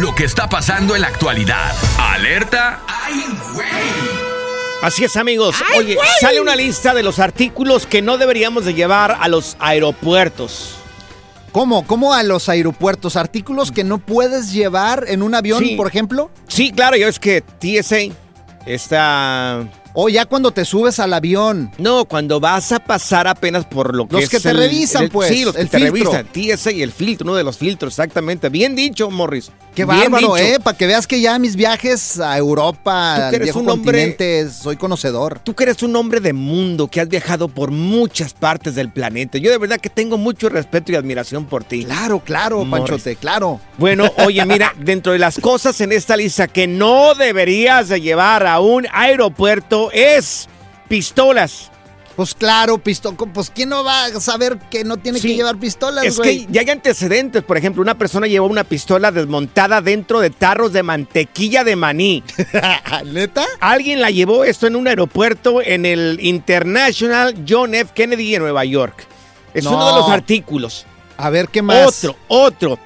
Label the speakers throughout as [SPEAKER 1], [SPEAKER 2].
[SPEAKER 1] Lo que está pasando en la actualidad. Alerta, ¡ay, güey!
[SPEAKER 2] Así es, amigos. Oye, sale una lista de los artículos que no deberíamos de llevar a los aeropuertos.
[SPEAKER 3] ¿Cómo? ¿Cómo a los aeropuertos? ¿Artículos que no puedes llevar en un avión,
[SPEAKER 2] Sí.
[SPEAKER 3] por ejemplo?
[SPEAKER 2] Sí, claro, ya ves que TSA está...
[SPEAKER 3] O ya cuando te subes al avión.
[SPEAKER 2] No, cuando vas a pasar apenas por lo que
[SPEAKER 3] Los
[SPEAKER 2] es
[SPEAKER 3] que te
[SPEAKER 2] el-
[SPEAKER 3] revisan,
[SPEAKER 2] el-
[SPEAKER 3] pues,
[SPEAKER 2] Sí, los que
[SPEAKER 3] el
[SPEAKER 2] te
[SPEAKER 3] filtro.
[SPEAKER 2] revisan. TSA y el filtro, uno de los filtros, exactamente. Bien dicho, Morris.
[SPEAKER 3] Qué
[SPEAKER 2] Bien
[SPEAKER 3] bárbaro,
[SPEAKER 2] dicho.
[SPEAKER 3] ¿eh? Para que veas que ya mis viajes a Europa,
[SPEAKER 2] Tú que
[SPEAKER 3] al
[SPEAKER 2] eres
[SPEAKER 3] viejo
[SPEAKER 2] un hombre-
[SPEAKER 3] continente, soy conocedor.
[SPEAKER 2] Tú que eres un hombre de mundo, que has viajado por muchas partes del planeta. Yo de verdad que tengo mucho respeto y admiración por ti.
[SPEAKER 3] Claro, claro,
[SPEAKER 2] Morris.
[SPEAKER 3] Panchote, claro.
[SPEAKER 2] Bueno, oye, mira, dentro de las cosas en esta lista que no deberías de llevar a un aeropuerto es pistolas.
[SPEAKER 3] Pues claro, pistola. Pues ¿quién no va a saber que no tiene
[SPEAKER 2] Sí.
[SPEAKER 3] que llevar pistolas,
[SPEAKER 2] Es
[SPEAKER 3] güey?
[SPEAKER 2] que ya hay antecedentes. Por ejemplo, una persona llevó una pistola desmontada dentro de tarros de mantequilla de maní.
[SPEAKER 3] ¿Neta?
[SPEAKER 2] Alguien la llevó esto en un aeropuerto en el International John F. Kennedy en Nueva York. Es
[SPEAKER 3] No.
[SPEAKER 2] uno de los artículos.
[SPEAKER 3] A ver, ¿qué más?
[SPEAKER 2] Otro, otro.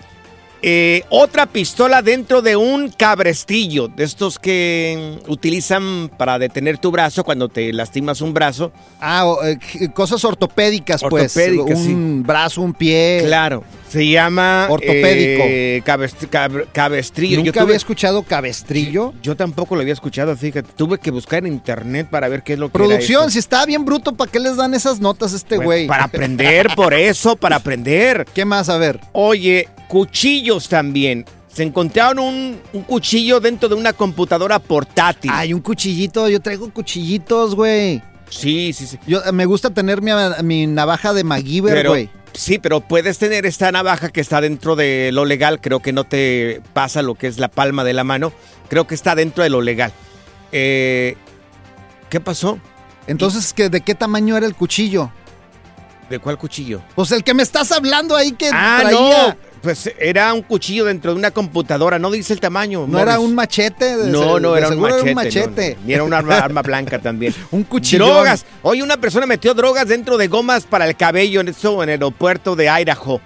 [SPEAKER 2] Eh, otra pistola dentro de un cabrestillo, de estos que utilizan para detener tu brazo cuando te lastimas un brazo.
[SPEAKER 3] Ah, o, eh, cosas ortopédicas, pues.
[SPEAKER 2] Ortopédicas,
[SPEAKER 3] Un brazo, un pie.
[SPEAKER 2] Claro, se llama
[SPEAKER 3] Ortopédico.
[SPEAKER 2] eh, cabest- cab- cabestrillo.
[SPEAKER 3] Nunca
[SPEAKER 2] Yo tuve-
[SPEAKER 3] había escuchado cabestrillo.
[SPEAKER 2] Yo tampoco lo había escuchado, fíjate. Tuve que buscar en internet para ver qué es lo que
[SPEAKER 3] Producción, si está bien bruto, ¿para qué les dan esas notas a este
[SPEAKER 2] Bueno,
[SPEAKER 3] güey?
[SPEAKER 2] Para aprender, por eso, para aprender.
[SPEAKER 3] ¿Qué más? A ver.
[SPEAKER 2] Oye, cuchillos también. Se encontraron un, un cuchillo dentro de una computadora portátil.
[SPEAKER 3] Hay un cuchillito, yo traigo cuchillitos, güey.
[SPEAKER 2] Sí, sí, sí.
[SPEAKER 3] Yo, me gusta tener mi, mi navaja de MacGyver, güey.
[SPEAKER 2] sí, pero puedes tener esta navaja que está dentro de lo legal. Creo que no te pasa lo que es la palma de la mano. Creo que está dentro de lo legal. Eh, ¿Qué pasó?
[SPEAKER 3] Entonces, ¿qué- ¿de qué tamaño era el cuchillo?
[SPEAKER 2] ¿De cuál cuchillo?
[SPEAKER 3] Pues el que me estás hablando ahí que
[SPEAKER 2] Ah,
[SPEAKER 3] traía.
[SPEAKER 2] no. Pues era un cuchillo dentro de una computadora. No dice el tamaño.
[SPEAKER 3] ¿No era un machete? De-
[SPEAKER 2] No, no
[SPEAKER 3] de
[SPEAKER 2] era un machete.
[SPEAKER 3] Era un
[SPEAKER 2] no,
[SPEAKER 3] machete.
[SPEAKER 2] no. Y era una arma, arma blanca también.
[SPEAKER 3] Un cuchillón.
[SPEAKER 2] Drogas. Oye, una persona metió drogas dentro de gomas para el cabello en eso en el aeropuerto de Idaho.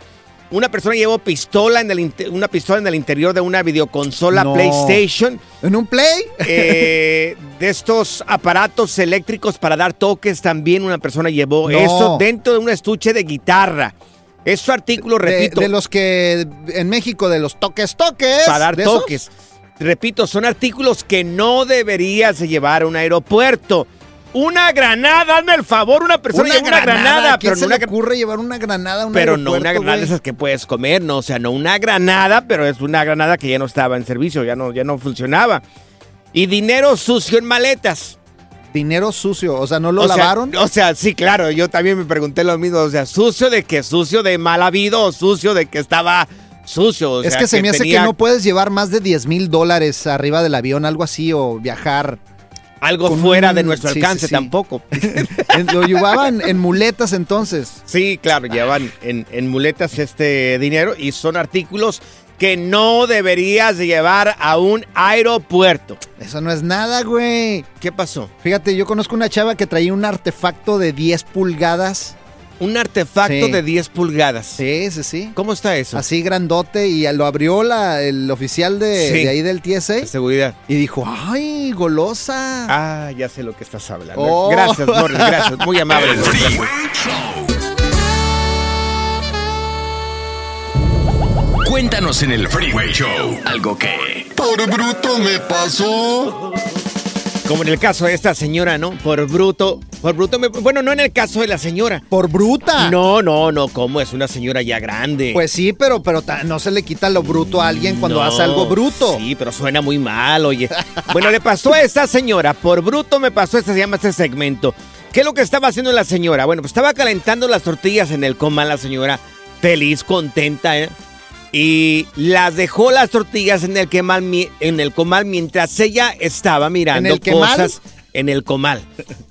[SPEAKER 2] Una persona llevó pistola en el una pistola en el interior de una videoconsola
[SPEAKER 3] No.
[SPEAKER 2] PlayStation.
[SPEAKER 3] ¿En un play?
[SPEAKER 2] Eh, de estos aparatos eléctricos para dar toques también una persona llevó
[SPEAKER 3] No.
[SPEAKER 2] eso dentro de un estuche de guitarra. Es su artículo, repito,
[SPEAKER 3] de los que en México, de los toques, toques.
[SPEAKER 2] para dar toques. Repito, son artículos que no deberías de llevar a un aeropuerto. Una granada, hazme el favor, una persona lleva una granada,
[SPEAKER 3] ¿a quién
[SPEAKER 2] pero
[SPEAKER 3] se
[SPEAKER 2] no una
[SPEAKER 3] le ocurre llevar una granada a un
[SPEAKER 2] pero no una granada de esas que puedes comer, no, o sea, no una granada, pero es una granada que ya no estaba en servicio, ya no, ya no funcionaba. Y dinero sucio en maletas.
[SPEAKER 3] Dinero sucio, o sea, ¿no lo
[SPEAKER 2] O sea,
[SPEAKER 3] lavaron?
[SPEAKER 2] o sea, sí, claro, yo también me pregunté lo mismo, o sea, sucio de que sucio de mal habido o sucio de que estaba sucio. o
[SPEAKER 3] es
[SPEAKER 2] sea,
[SPEAKER 3] que se me hace
[SPEAKER 2] tenía
[SPEAKER 3] que no puedes llevar más de 10 mil dólares arriba del avión, algo así, o viajar.
[SPEAKER 2] Algo fuera
[SPEAKER 3] un-
[SPEAKER 2] de nuestro
[SPEAKER 3] sí,
[SPEAKER 2] alcance
[SPEAKER 3] sí.
[SPEAKER 2] tampoco.
[SPEAKER 3] Lo llevaban en muletas entonces.
[SPEAKER 2] Sí, claro, llevan en, en muletas este dinero y son artículos que no deberías de llevar a un aeropuerto.
[SPEAKER 3] Eso no es nada, güey.
[SPEAKER 2] ¿Qué pasó?
[SPEAKER 3] Fíjate, yo conozco una chava que traía un artefacto de 10 pulgadas.
[SPEAKER 2] Un artefacto
[SPEAKER 3] Sí.
[SPEAKER 2] de 10 pulgadas.
[SPEAKER 3] Sí, sí, sí.
[SPEAKER 2] ¿Cómo está eso?
[SPEAKER 3] Así grandote y lo abrió la, el oficial de,
[SPEAKER 2] Sí.
[SPEAKER 3] de ahí del TSA
[SPEAKER 2] De seguridad.
[SPEAKER 3] y dijo, ay, golosa.
[SPEAKER 2] Ah, ya sé lo que estás hablando.
[SPEAKER 3] Oh.
[SPEAKER 2] Gracias, Morris, gracias. Muy amable.
[SPEAKER 1] El Freeway Show. Cuéntanos en el Freeway Show algo que...
[SPEAKER 4] Por bruto me pasó.
[SPEAKER 2] Como en el caso de esta señora, ¿no? Por bruto. Por bruto. me- bueno, no en el caso de la señora.
[SPEAKER 3] Por bruta.
[SPEAKER 2] No, no, no. ¿Cómo? Es una señora ya grande.
[SPEAKER 3] Pues sí, pero, pero ta- no se le quita lo bruto a alguien cuando
[SPEAKER 2] No,
[SPEAKER 3] hace algo bruto.
[SPEAKER 2] Sí, pero suena muy mal, oye. Bueno, le pasó a esta señora, por bruto me pasó, este se llama este segmento. ¿Qué es lo que estaba haciendo la señora? Bueno, pues estaba calentando las tortillas en el comal la señora, feliz, contenta, ¿eh? Y las dejó las tortillas en el, quemal en el comal mientras ella estaba mirando
[SPEAKER 3] ¿En el quemal?
[SPEAKER 2] cosas en el comal.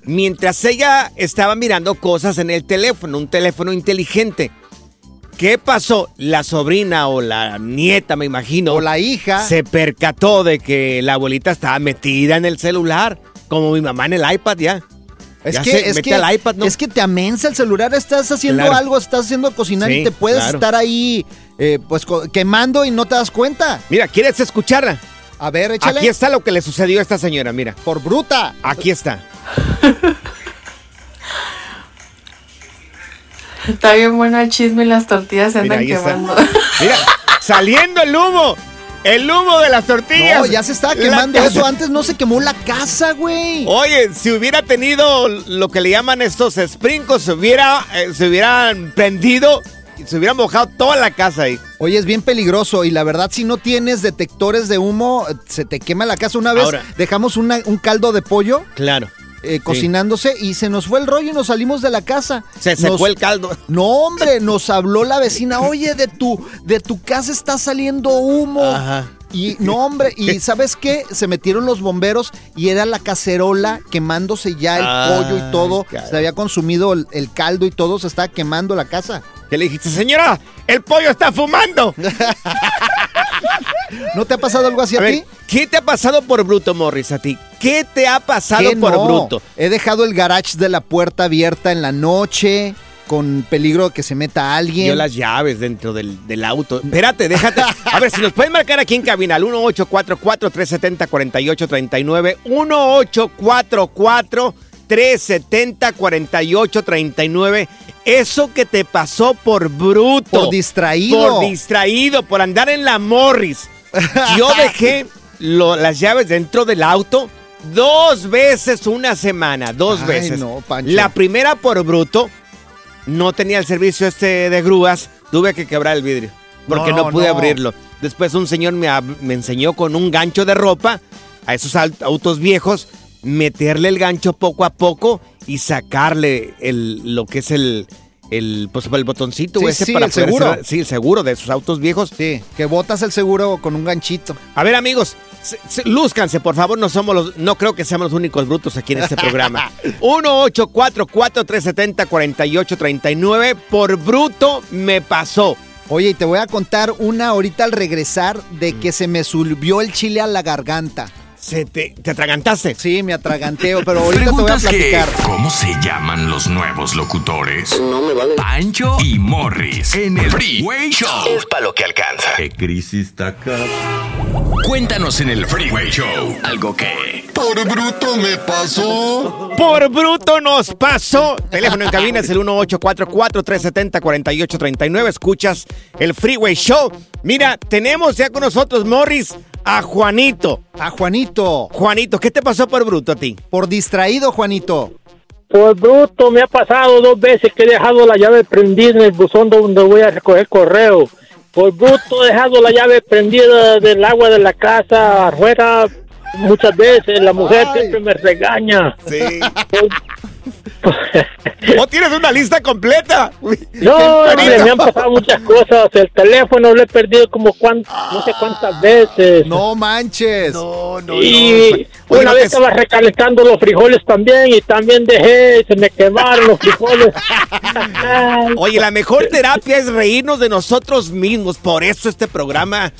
[SPEAKER 2] Mientras ella estaba mirando cosas en el teléfono, un teléfono inteligente. ¿Qué pasó? La sobrina o la nieta, me imagino.
[SPEAKER 3] O la hija.
[SPEAKER 2] Se percató de que la abuelita estaba metida en el celular, como mi mamá en el iPad ya.
[SPEAKER 3] Es
[SPEAKER 2] Ya
[SPEAKER 3] que, es, que,
[SPEAKER 2] al iPad, ¿no?
[SPEAKER 3] es que te amensa el celular, estás haciendo
[SPEAKER 2] Claro.
[SPEAKER 3] algo, estás haciendo cocinar
[SPEAKER 2] Sí,
[SPEAKER 3] y te puedes
[SPEAKER 2] claro.
[SPEAKER 3] estar ahí eh, pues quemando y no te das cuenta.
[SPEAKER 2] Mira, ¿quieres escucharla?
[SPEAKER 3] A ver, échale.
[SPEAKER 2] Aquí está lo que le sucedió a esta señora, mira.
[SPEAKER 3] Por bruta.
[SPEAKER 2] Aquí está.
[SPEAKER 5] Está bien bueno el chisme y las tortillas se
[SPEAKER 2] Mira,
[SPEAKER 5] andan
[SPEAKER 2] está.
[SPEAKER 5] quemando.
[SPEAKER 2] Mira, saliendo el humo. El humo de las tortillas.
[SPEAKER 3] No, ya se está
[SPEAKER 2] La
[SPEAKER 3] quemando eso. Antes no se quemó la casa, güey.
[SPEAKER 2] Oye, si hubiera tenido lo que le llaman estos sprinkles, se hubiera, eh, se hubieran prendido y se hubiera mojado toda la casa ahí.
[SPEAKER 3] Oye, es bien peligroso y la verdad si no tienes detectores de humo, eh, se te quema la casa. Una vez
[SPEAKER 2] Ahora.
[SPEAKER 3] dejamos una- un caldo de pollo
[SPEAKER 2] Claro.
[SPEAKER 3] Eh, cocinándose y se nos fue el rollo y nos salimos de la casa.
[SPEAKER 2] Se secó
[SPEAKER 3] Nos-
[SPEAKER 2] el caldo.
[SPEAKER 3] No, hombre, nos habló la vecina, oye, de tu, de tu casa está saliendo humo.
[SPEAKER 2] Ajá.
[SPEAKER 3] Y no, hombre, y ¿sabes qué? Se metieron los bomberos y era la cacerola quemándose ya el pollo y todo. Se había consumido el, el caldo y todo, se estaba quemando la casa.
[SPEAKER 2] ¿Qué le dijiste, señora? ¡El pollo está fumando!
[SPEAKER 3] ¿No te ha pasado algo así a,
[SPEAKER 2] A
[SPEAKER 3] ti?
[SPEAKER 2] ¿qué te ha pasado por bruto, Morris, a ti? ¿Qué te ha pasado
[SPEAKER 3] ¿Qué
[SPEAKER 2] por
[SPEAKER 3] no?
[SPEAKER 2] bruto?
[SPEAKER 3] He dejado el garage de la puerta abierta en la noche con peligro de que se meta alguien.
[SPEAKER 2] Dio las llaves dentro del, del auto. Espérate, déjate. A ver, si nos pueden marcar aquí en cabina al 1844-370-4839. 1844-370-4839. Eso que te pasó por bruto.
[SPEAKER 3] Por distraído.
[SPEAKER 2] Por distraído, por andar en la Morris. Yo dejé lo- las llaves dentro del auto dos veces una semana. Dos
[SPEAKER 3] Ay,
[SPEAKER 2] veces.
[SPEAKER 3] no, Pancho.
[SPEAKER 2] La primera por bruto. No tenía el servicio este de grúas. Tuve que quebrar el vidrio. Porque no,
[SPEAKER 3] No,
[SPEAKER 2] pude abrirlo. Después un señor me, me enseñó con un gancho de ropa a esos autos viejos, meterle el gancho poco a poco y sacarle el, lo que es el, el, pues, el botoncito
[SPEAKER 3] Sí,
[SPEAKER 2] ese
[SPEAKER 3] sí,
[SPEAKER 2] para
[SPEAKER 3] el
[SPEAKER 2] poder
[SPEAKER 3] seguro.
[SPEAKER 2] cerrar- sí, el seguro de esos autos viejos.
[SPEAKER 3] Sí, que botas el seguro con un ganchito.
[SPEAKER 2] A ver, amigos, se- se- lúzcanse, por favor. No somos los, no creo que seamos los únicos brutos aquí en este programa. 1-844-370-4839. Por bruto me pasó.
[SPEAKER 3] Oye, y te voy a contar una ahorita al regresar de que se me subió el chile a la garganta.
[SPEAKER 2] Se te, te atragantaste.
[SPEAKER 3] Sí, me atraganteo, pero ahorita te voy a
[SPEAKER 1] ¿Preguntas que
[SPEAKER 3] platicar.
[SPEAKER 1] cómo se llaman los nuevos locutores? No me vale. Pancho y Morris en el Freeway Show. Es para lo que alcanza. ¿Qué crisis está acá? Cuéntanos en el Freeway Show algo que...
[SPEAKER 4] Por bruto me pasó.
[SPEAKER 2] Por bruto nos pasó. Teléfono en cabina es el 1844-370-4839. Escuchas el Freeway Show. Mira, tenemos ya con nosotros, Morris, a Juanito.
[SPEAKER 3] A Juanito.
[SPEAKER 2] Juanito, ¿qué te pasó por bruto a ti?
[SPEAKER 3] Por distraído, Juanito.
[SPEAKER 6] Por bruto, me ha pasado dos veces que he dejado la llave prendida en el buzón donde voy a recoger correo. Por bruto he dejado la llave prendida del agua de la casa afuera muchas veces. La mujer siempre me regaña.
[SPEAKER 2] Sí. ¿O tienes una lista completa?
[SPEAKER 6] No, hombre, me han pasado muchas cosas. El teléfono lo he perdido como cuan- no sé cuántas veces.
[SPEAKER 3] No manches.
[SPEAKER 2] No, no,
[SPEAKER 6] Y
[SPEAKER 2] Oye,
[SPEAKER 6] una vez
[SPEAKER 2] que-
[SPEAKER 6] estaba recalentando los frijoles también y también dejé, se me quemaron los frijoles.
[SPEAKER 2] Oye, la mejor terapia es reírnos de nosotros mismos. Por eso este programa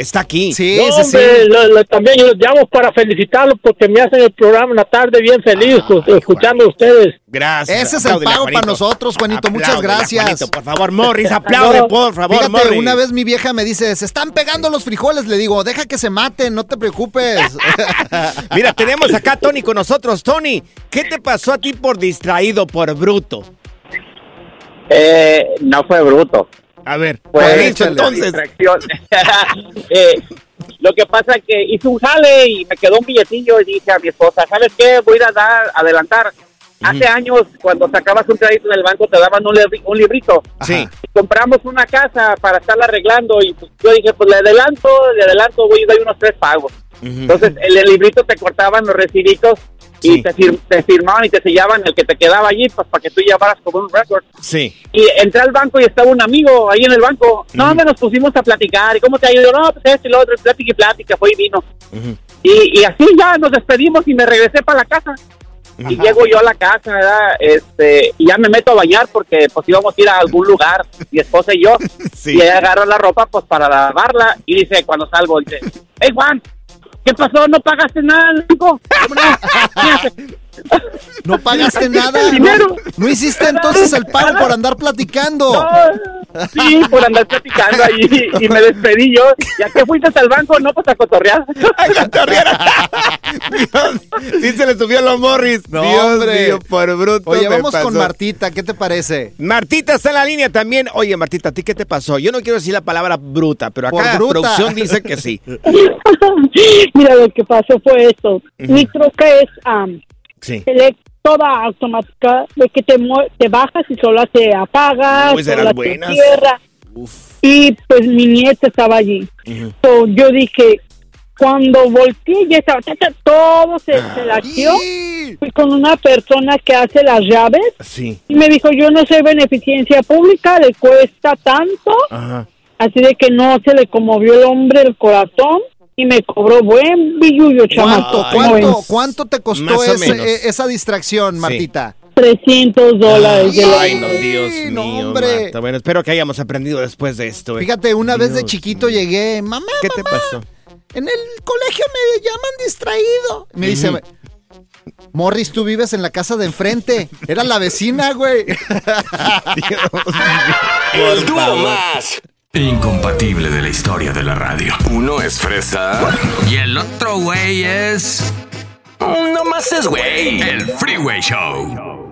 [SPEAKER 2] está aquí.
[SPEAKER 3] Sí,
[SPEAKER 6] No, hombre, lo- lo- también yo los llamo para felicitarlos porque me hacen el programa en la tarde bien feliz pues, escuchando a ustedes.
[SPEAKER 2] Gracias.
[SPEAKER 3] Ese es el pago para nosotros, Juanito. Muchas gracias.
[SPEAKER 2] Juanito, por favor, Morris, aplaude, por favor,
[SPEAKER 3] Fíjate,
[SPEAKER 2] Morris.
[SPEAKER 3] una vez mi vieja me dice, se están pegando los frijoles. Le digo, deja que se maten, no te preocupes.
[SPEAKER 2] Mira, tenemos acá a Tony con nosotros. Tony, ¿qué te pasó a ti por distraído, por bruto?
[SPEAKER 7] Eh, no fue bruto.
[SPEAKER 2] A ver,
[SPEAKER 7] Fue
[SPEAKER 2] ¿qué has dicho
[SPEAKER 7] una
[SPEAKER 2] entonces?
[SPEAKER 7] Eh, lo que pasa es que hice un jale y me quedó un billetillo y dije a mi esposa, ¿sabes qué? Voy a a dar, adelantar. Hace años, cuando sacabas un crédito en el banco, te daban un, libri- un librito.
[SPEAKER 2] Sí.
[SPEAKER 7] Y compramos una casa para estarla arreglando y pues, yo dije, pues le adelanto, le adelanto, voy y doy unos tres pagos. Entonces, en el librito te cortaban los recibitos y te, fir- te firmaban y te sellaban el que te quedaba allí, pues para que tú llevaras como un récord.
[SPEAKER 2] Sí.
[SPEAKER 7] Y entré al banco y estaba un amigo ahí en el banco. No, me nos pusimos a platicar. ¿Y cómo te ha ido? No, pues esto y lo otro, plática y plática, fue y vino. Y, y así ya nos despedimos y me regresé para la casa. Y llego yo a la casa, ¿verdad? Este, y ya me meto a bañar porque pues íbamos a ir a algún lugar, mi esposa y yo. Y ella agarra la ropa pues para lavarla y dice, cuando salgo, dice, hey Juan, ¿qué pasó? ¿No pagaste nada? ¿Cómo no?
[SPEAKER 3] No pagaste nada. No, no hiciste entonces el pago por andar platicando.
[SPEAKER 7] Sí, por andar platicando ahí y me despedí yo. ¿Ya que fuiste al banco? No, pues a cotorrear.
[SPEAKER 2] Sí se le subió a los Morris.
[SPEAKER 3] No,
[SPEAKER 2] Dios
[SPEAKER 3] hombre.
[SPEAKER 2] mío, por bruto
[SPEAKER 3] Oye, vamos con. Martita, ¿qué te parece?
[SPEAKER 2] Martita está en la línea también. Oye, Martita, ¿a ti qué te pasó? Yo no quiero decir la palabra bruta, pero acá la producción dice que sí.
[SPEAKER 8] Mira, lo que pasó fue esto. Mi troca es am,
[SPEAKER 2] Sí.
[SPEAKER 8] select- toda automática, de que te, te bajas y sola se apaga, sola se cierra. Y pues mi nieta estaba allí. So, yo dije, cuando volteé, ya estaba, ta, ta, todo se, se laqueó. Fui con una persona que hace las llaves
[SPEAKER 2] Sí.
[SPEAKER 8] y me dijo, yo no soy beneficencia pública, le cuesta tanto.
[SPEAKER 2] Ajá.
[SPEAKER 8] Así de que no se le conmovió el hombre el corazón y me cobró buen billuyo, chamaco.
[SPEAKER 3] ¿Cuánto,
[SPEAKER 8] ¿Cómo
[SPEAKER 3] cuánto, cuánto te costó ese- e- esa distracción, Martita?
[SPEAKER 8] 300 dólares. de la-
[SPEAKER 2] Ay, no, Dios mío,
[SPEAKER 3] hombre.
[SPEAKER 2] Marta. Bueno, espero que hayamos aprendido después de esto. eh.
[SPEAKER 3] Fíjate, una vez de
[SPEAKER 2] Dios
[SPEAKER 3] chiquito llegué, mamá,
[SPEAKER 2] ¿Qué te pasó?
[SPEAKER 3] en el colegio me llaman distraído. Me dice. Morris, tú vives en la casa de enfrente. Era la vecina, güey.
[SPEAKER 1] El dúo más incompatible de la historia de la radio. Uno es fresa y el otro güey es. No más es güey. El Freeway Show.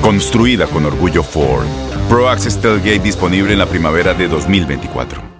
[SPEAKER 9] Construida con orgullo Ford. Pro Access Tailgate disponible en la primavera de 2024.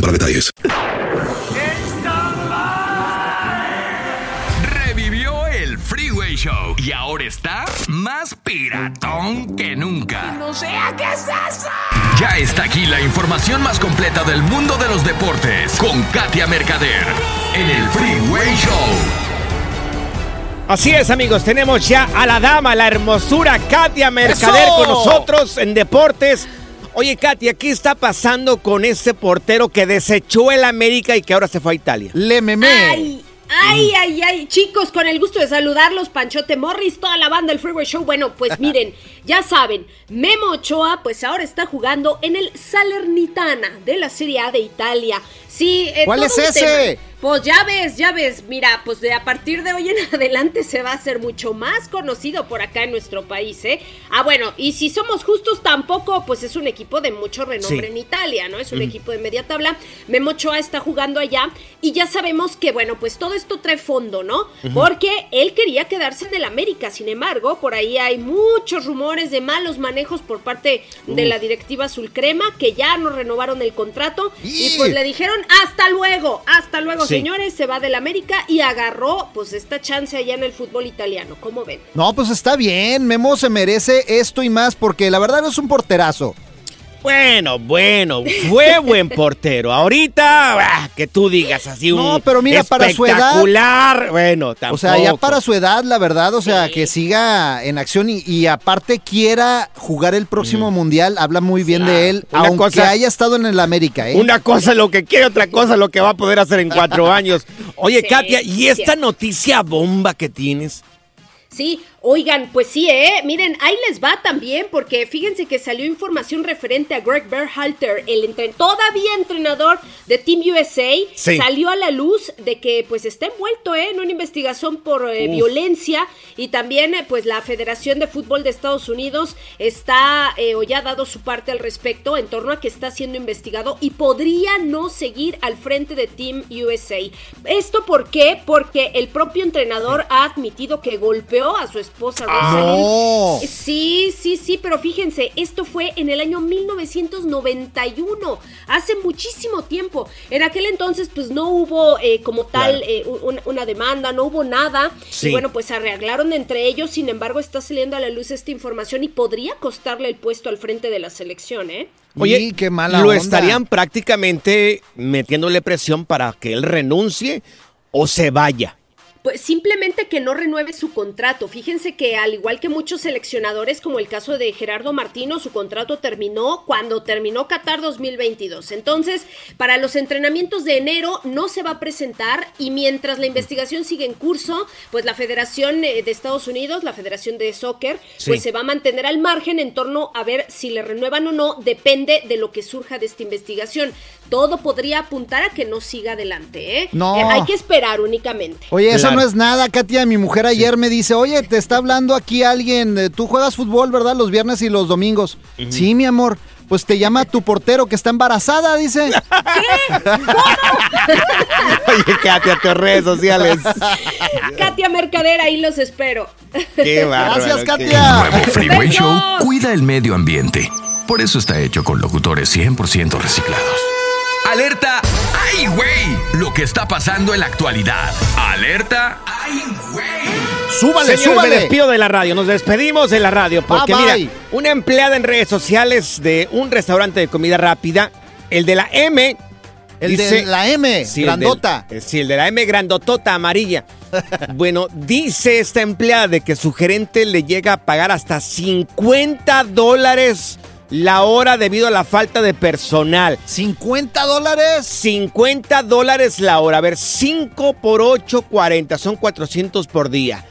[SPEAKER 10] para detalles.
[SPEAKER 1] Revivió el Freeway Show y ahora está más piratón que nunca.
[SPEAKER 11] No sea qué es eso.
[SPEAKER 1] Ya está aquí la información más completa del mundo de los deportes con Katia Mercader en el Freeway Show.
[SPEAKER 2] Así es, amigos, tenemos ya a la dama, la hermosura Katia Mercader
[SPEAKER 3] ¡Eso!
[SPEAKER 2] con nosotros en deportes. Oye, Katia, ¿qué está pasando con ese portero que desechó el América y que ahora se fue a Italia?
[SPEAKER 3] Le memé.
[SPEAKER 12] Ay, ay, ay, ay, chicos, con el gusto de saludarlos, Panchote Morris, toda la banda del Freeway Show. Bueno, pues miren, ya saben, Memo Ochoa, pues ahora está jugando en el Salernitana de la Serie A de Italia. Sí, eh,
[SPEAKER 3] ¿Cuál
[SPEAKER 12] todo
[SPEAKER 3] es
[SPEAKER 12] un
[SPEAKER 3] ese?
[SPEAKER 12] tema. Pues ya ves, ya ves, mira, pues de a partir de hoy en adelante se va a hacer mucho más conocido por acá en nuestro país, ¿eh? Ah, bueno, y si somos justos, tampoco, pues es un equipo de mucho renombre
[SPEAKER 13] Sí.
[SPEAKER 12] en Italia, ¿no? Es un
[SPEAKER 13] Mm.
[SPEAKER 12] equipo de media tabla. Memo Ochoa está jugando allá y ya sabemos que, bueno, pues todo esto trae fondo, ¿no? Porque él quería quedarse en el América, sin embargo, por ahí hay muchos rumores de malos manejos por parte de la directiva azul crema, que ya no renovaron el contrato y
[SPEAKER 3] ¡Y!
[SPEAKER 12] pues le dijeron hasta luego, hasta luego,
[SPEAKER 3] Sí.
[SPEAKER 12] señores, se va del América y agarró pues esta chance allá en el fútbol italiano, ¿cómo ven?
[SPEAKER 3] No, pues está bien. Memo se merece esto y más porque la verdad es un porterazo.
[SPEAKER 2] Bueno, bueno, fue buen portero. Ahorita, ah, que tú digas así un
[SPEAKER 3] No, pero mira, para su edad-
[SPEAKER 2] espectacular. Bueno, tampoco.
[SPEAKER 3] O sea, ya para su edad, la verdad, o sea, que siga en acción y, y aparte quiera jugar el próximo mundial, habla muy bien de él,
[SPEAKER 2] Una
[SPEAKER 3] aunque
[SPEAKER 2] cosa-
[SPEAKER 3] haya estado en el América, ¿eh?
[SPEAKER 2] Una cosa lo que quiere, otra cosa lo que va a poder hacer en cuatro años. Oye,
[SPEAKER 12] Sí,
[SPEAKER 2] Katia, ¿y esta noticia bomba que tienes?
[SPEAKER 12] Sí, oigan, pues sí, ¿eh? Miren, ahí les va también, porque fíjense que salió información referente a Greg Berhalter, el entre- todavía entrenador de Team USA.
[SPEAKER 13] Sí.
[SPEAKER 12] Salió a la luz de que pues está envuelto ¿eh? en una investigación por eh, violencia y también eh, pues la Federación de Fútbol de Estados Unidos está eh, o ya ha dado su parte al respecto en torno a que está siendo investigado y podría no seguir al frente de Team USA. ¿Esto por qué? Porque el propio entrenador ha admitido que golpeó a su esposa Rosalind.
[SPEAKER 3] no.
[SPEAKER 12] Sí, sí, sí, pero fíjense, esto fue en el año 1991, hace muchísimo tiempo. En aquel entonces, pues no hubo eh, como tal
[SPEAKER 13] Claro.
[SPEAKER 12] eh, un- una demanda, no hubo nada.
[SPEAKER 13] Sí.
[SPEAKER 12] Y bueno, pues arreglaron entre ellos, sin embargo, está saliendo a la luz esta información y podría costarle el puesto al frente de la selección, ¿eh?
[SPEAKER 2] Oye,
[SPEAKER 3] qué mala
[SPEAKER 2] ¿lo
[SPEAKER 3] onda.
[SPEAKER 2] estarían prácticamente metiéndole presión para que él renuncie o se vaya?
[SPEAKER 12] Pues simplemente que no renueve su contrato. Fíjense que al igual que muchos seleccionadores, como el caso de Gerardo Martino, su contrato terminó cuando terminó Qatar 2022. Entonces, para los entrenamientos de enero no se va a presentar y mientras la investigación sigue en curso, pues la Federación eh, de Estados Unidos, la Federación de Soccer,
[SPEAKER 13] Sí.
[SPEAKER 12] pues se va a mantener al margen en torno a ver si le renuevan o no, depende de lo que surja de esta investigación. Todo podría apuntar a que no siga adelante, ¿eh?
[SPEAKER 3] No.
[SPEAKER 12] Eh, hay que esperar únicamente.
[SPEAKER 3] Oye, eso no es nada, Katia. Mi mujer ayer me dice, oye, te está hablando aquí alguien. eh, Tú juegas fútbol, ¿verdad? Los viernes y los domingos. Sí, mi amor. Pues te llama tu portero que está embarazada, dice.
[SPEAKER 2] Oye, Katia, tus redes sociales.
[SPEAKER 12] Katia Mercader, ahí los espero.
[SPEAKER 2] Qué bárbaro,
[SPEAKER 3] Gracias,
[SPEAKER 2] qué-
[SPEAKER 3] Katia.
[SPEAKER 1] Nuevo Freeway
[SPEAKER 12] Besos.
[SPEAKER 1] Show cuida el medio ambiente. Por eso está hecho con locutores 100% reciclados. Alerta, ¡ay, güey! Lo que está pasando en la actualidad. Alerta, ¡ay, güey!
[SPEAKER 3] Súbale,
[SPEAKER 2] Señores, me
[SPEAKER 3] súbale.
[SPEAKER 2] despido de la radio. Nos despedimos de la radio porque
[SPEAKER 3] Bye,
[SPEAKER 2] mira, una empleada en redes sociales de un restaurante de comida rápida, el de la M.
[SPEAKER 3] El de la M, grandota.
[SPEAKER 2] del- eh, sí, el de la M grandotota amarilla. bueno, dice esta empleada de que su gerente le llega a pagar hasta 50 dólares la hora debido a la falta de personal.
[SPEAKER 3] ¿50 dólares?
[SPEAKER 2] 50 dólares la hora. A ver, 5 por 8, 40. Son 400 por día.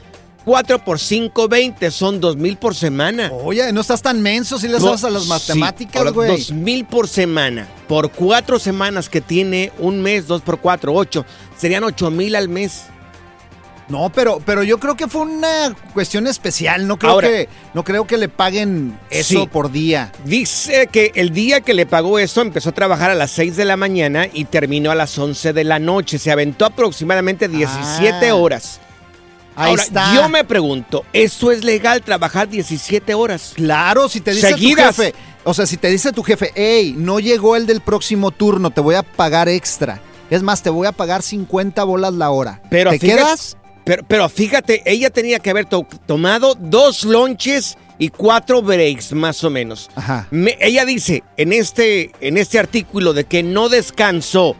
[SPEAKER 2] 4 por 5, 20. Son 2 mil por semana.
[SPEAKER 3] Oye, no estás tan menso si le sabes a las matemáticas,
[SPEAKER 2] Sí,
[SPEAKER 3] güey.
[SPEAKER 2] ahora, 2 mil por semana. Por cuatro semanas que tiene un mes, 2 por 4, 8. Serían 8 mil al mes.
[SPEAKER 3] No, pero, pero yo creo que fue una cuestión especial. No creo,
[SPEAKER 2] Ahora-
[SPEAKER 3] que, no creo que le paguen eso
[SPEAKER 2] Sí.
[SPEAKER 3] por día.
[SPEAKER 2] Dice que el día que le pagó eso empezó a trabajar a las 6 de la mañana y terminó a las 11 de la noche. Se aventó aproximadamente 17
[SPEAKER 3] Ah.
[SPEAKER 2] horas.
[SPEAKER 3] Ahí
[SPEAKER 2] Ahora,
[SPEAKER 3] está.
[SPEAKER 2] yo me pregunto, ¿eso es legal trabajar 17 horas?
[SPEAKER 3] Claro, si te dice
[SPEAKER 2] Seguidas.
[SPEAKER 3] tu jefe, o sea, si te dice tu jefe, hey, no llegó el del próximo turno, te voy a pagar extra. Es más, te voy a pagar 50 bolas la hora.
[SPEAKER 2] Pero
[SPEAKER 3] ¿Te
[SPEAKER 2] fíjate-
[SPEAKER 3] quedas?
[SPEAKER 2] Pero, pero fíjate, ella tenía que haber to- tomado dos lonches y cuatro breaks, más o menos.
[SPEAKER 3] Ajá.
[SPEAKER 2] Me- ella dice en este, en este artículo de que no descansó.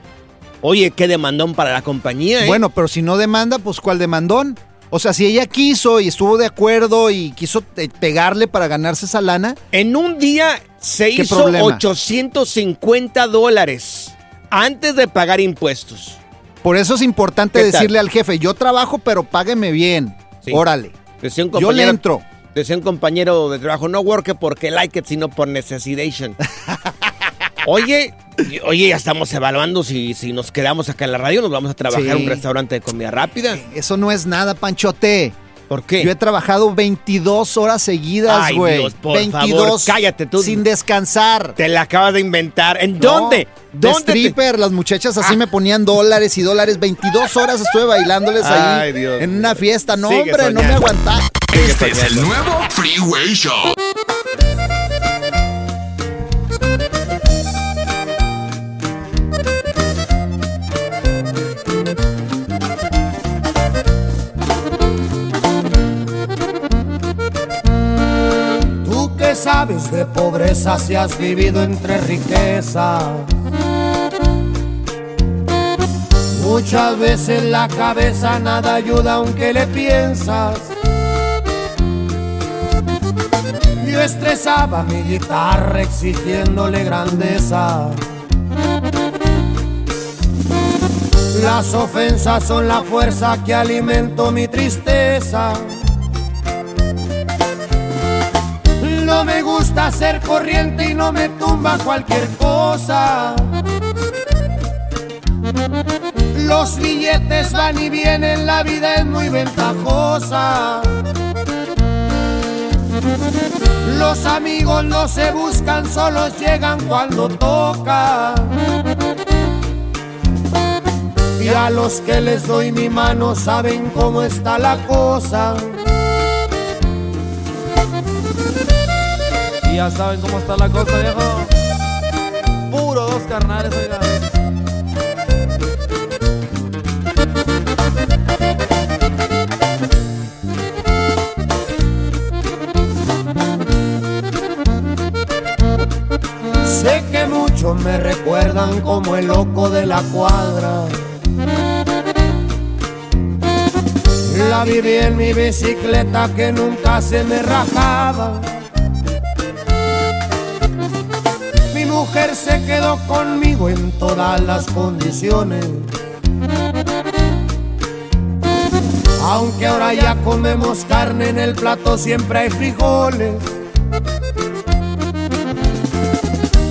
[SPEAKER 2] Oye, qué demandón para la compañía, ¿eh?
[SPEAKER 3] Bueno, pero si no demanda, pues ¿cuál demandón? O sea, si ella quiso y estuvo de acuerdo y quiso eh, pegarle para ganarse esa lana,
[SPEAKER 2] En un día se
[SPEAKER 3] ¿Qué
[SPEAKER 2] hizo
[SPEAKER 3] problema?
[SPEAKER 2] 850 dólares antes de pagar impuestos.
[SPEAKER 3] Por eso es importante decirle al jefe, yo trabajo, pero págueme bien.
[SPEAKER 2] Sí.
[SPEAKER 3] Órale. Yo le entro.
[SPEAKER 2] decía un compañero de trabajo, no work porque like it, sino por necessidad. Oye, oye, ya estamos evaluando si, si nos quedamos acá en la radio, nos vamos a trabajar
[SPEAKER 3] Sí.
[SPEAKER 2] en un restaurante de comida rápida.
[SPEAKER 3] Eso no es nada, Panchote.
[SPEAKER 2] ¿Por qué?
[SPEAKER 3] Yo he trabajado 22 horas seguidas,
[SPEAKER 2] Ay,
[SPEAKER 3] güey.
[SPEAKER 2] Dios, por
[SPEAKER 3] 22
[SPEAKER 2] favor, cállate tú.
[SPEAKER 3] Sin descansar.
[SPEAKER 2] Te la acabas de inventar. ¿En
[SPEAKER 3] No,
[SPEAKER 2] dónde?
[SPEAKER 3] De
[SPEAKER 2] ¿Dónde? te-
[SPEAKER 3] stripper, las muchachas así me ponían dólares y dólares. 22 horas estuve bailándoles ahí
[SPEAKER 2] Ay, Dios
[SPEAKER 3] en una fiesta. No,
[SPEAKER 2] Sigue
[SPEAKER 3] hombre, no me aguantaba.
[SPEAKER 1] Este es el nuevo Freeway Show.
[SPEAKER 11] Sabes de pobreza si has vivido entre riquezas. Muchas veces la cabeza nada ayuda aunque le piensas. Yo estresaba mi guitarra exigiéndole grandeza. Las ofensas son la fuerza que alimento mi tristeza. No me gusta ser corriente y no me tumba cualquier cosa. Los billetes van y vienen, la vida es muy ventajosa. Los amigos no se buscan, solos llegan cuando toca. Y a los que les doy mi mano saben cómo está la cosa.
[SPEAKER 13] Ya saben cómo está la cosa, viejo. Puro dos carnales, oiga.
[SPEAKER 11] Sé que muchos me recuerdan como el loco de la cuadra. La viví en mi bicicleta que nunca se me rajaba. Mujer se quedó conmigo en todas las condiciones. Aunque ahora ya comemos carne en el plato, siempre hay frijoles.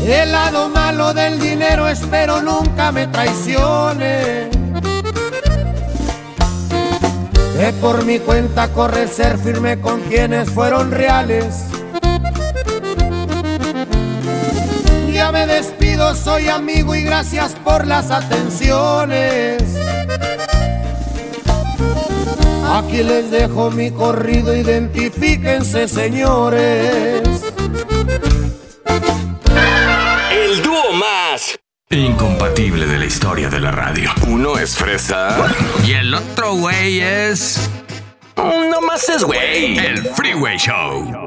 [SPEAKER 11] El lado malo del dinero espero nunca me traicione. Que por mi cuenta corre ser firme con quienes fueron reales. Ya me despido, soy amigo y gracias por las atenciones. Aquí les dejo mi corrido, identifíquense señores.
[SPEAKER 1] El dúo más incompatible de la historia de la radio. Uno es fresa y el otro güey es. No más es güey. El Freeway Show.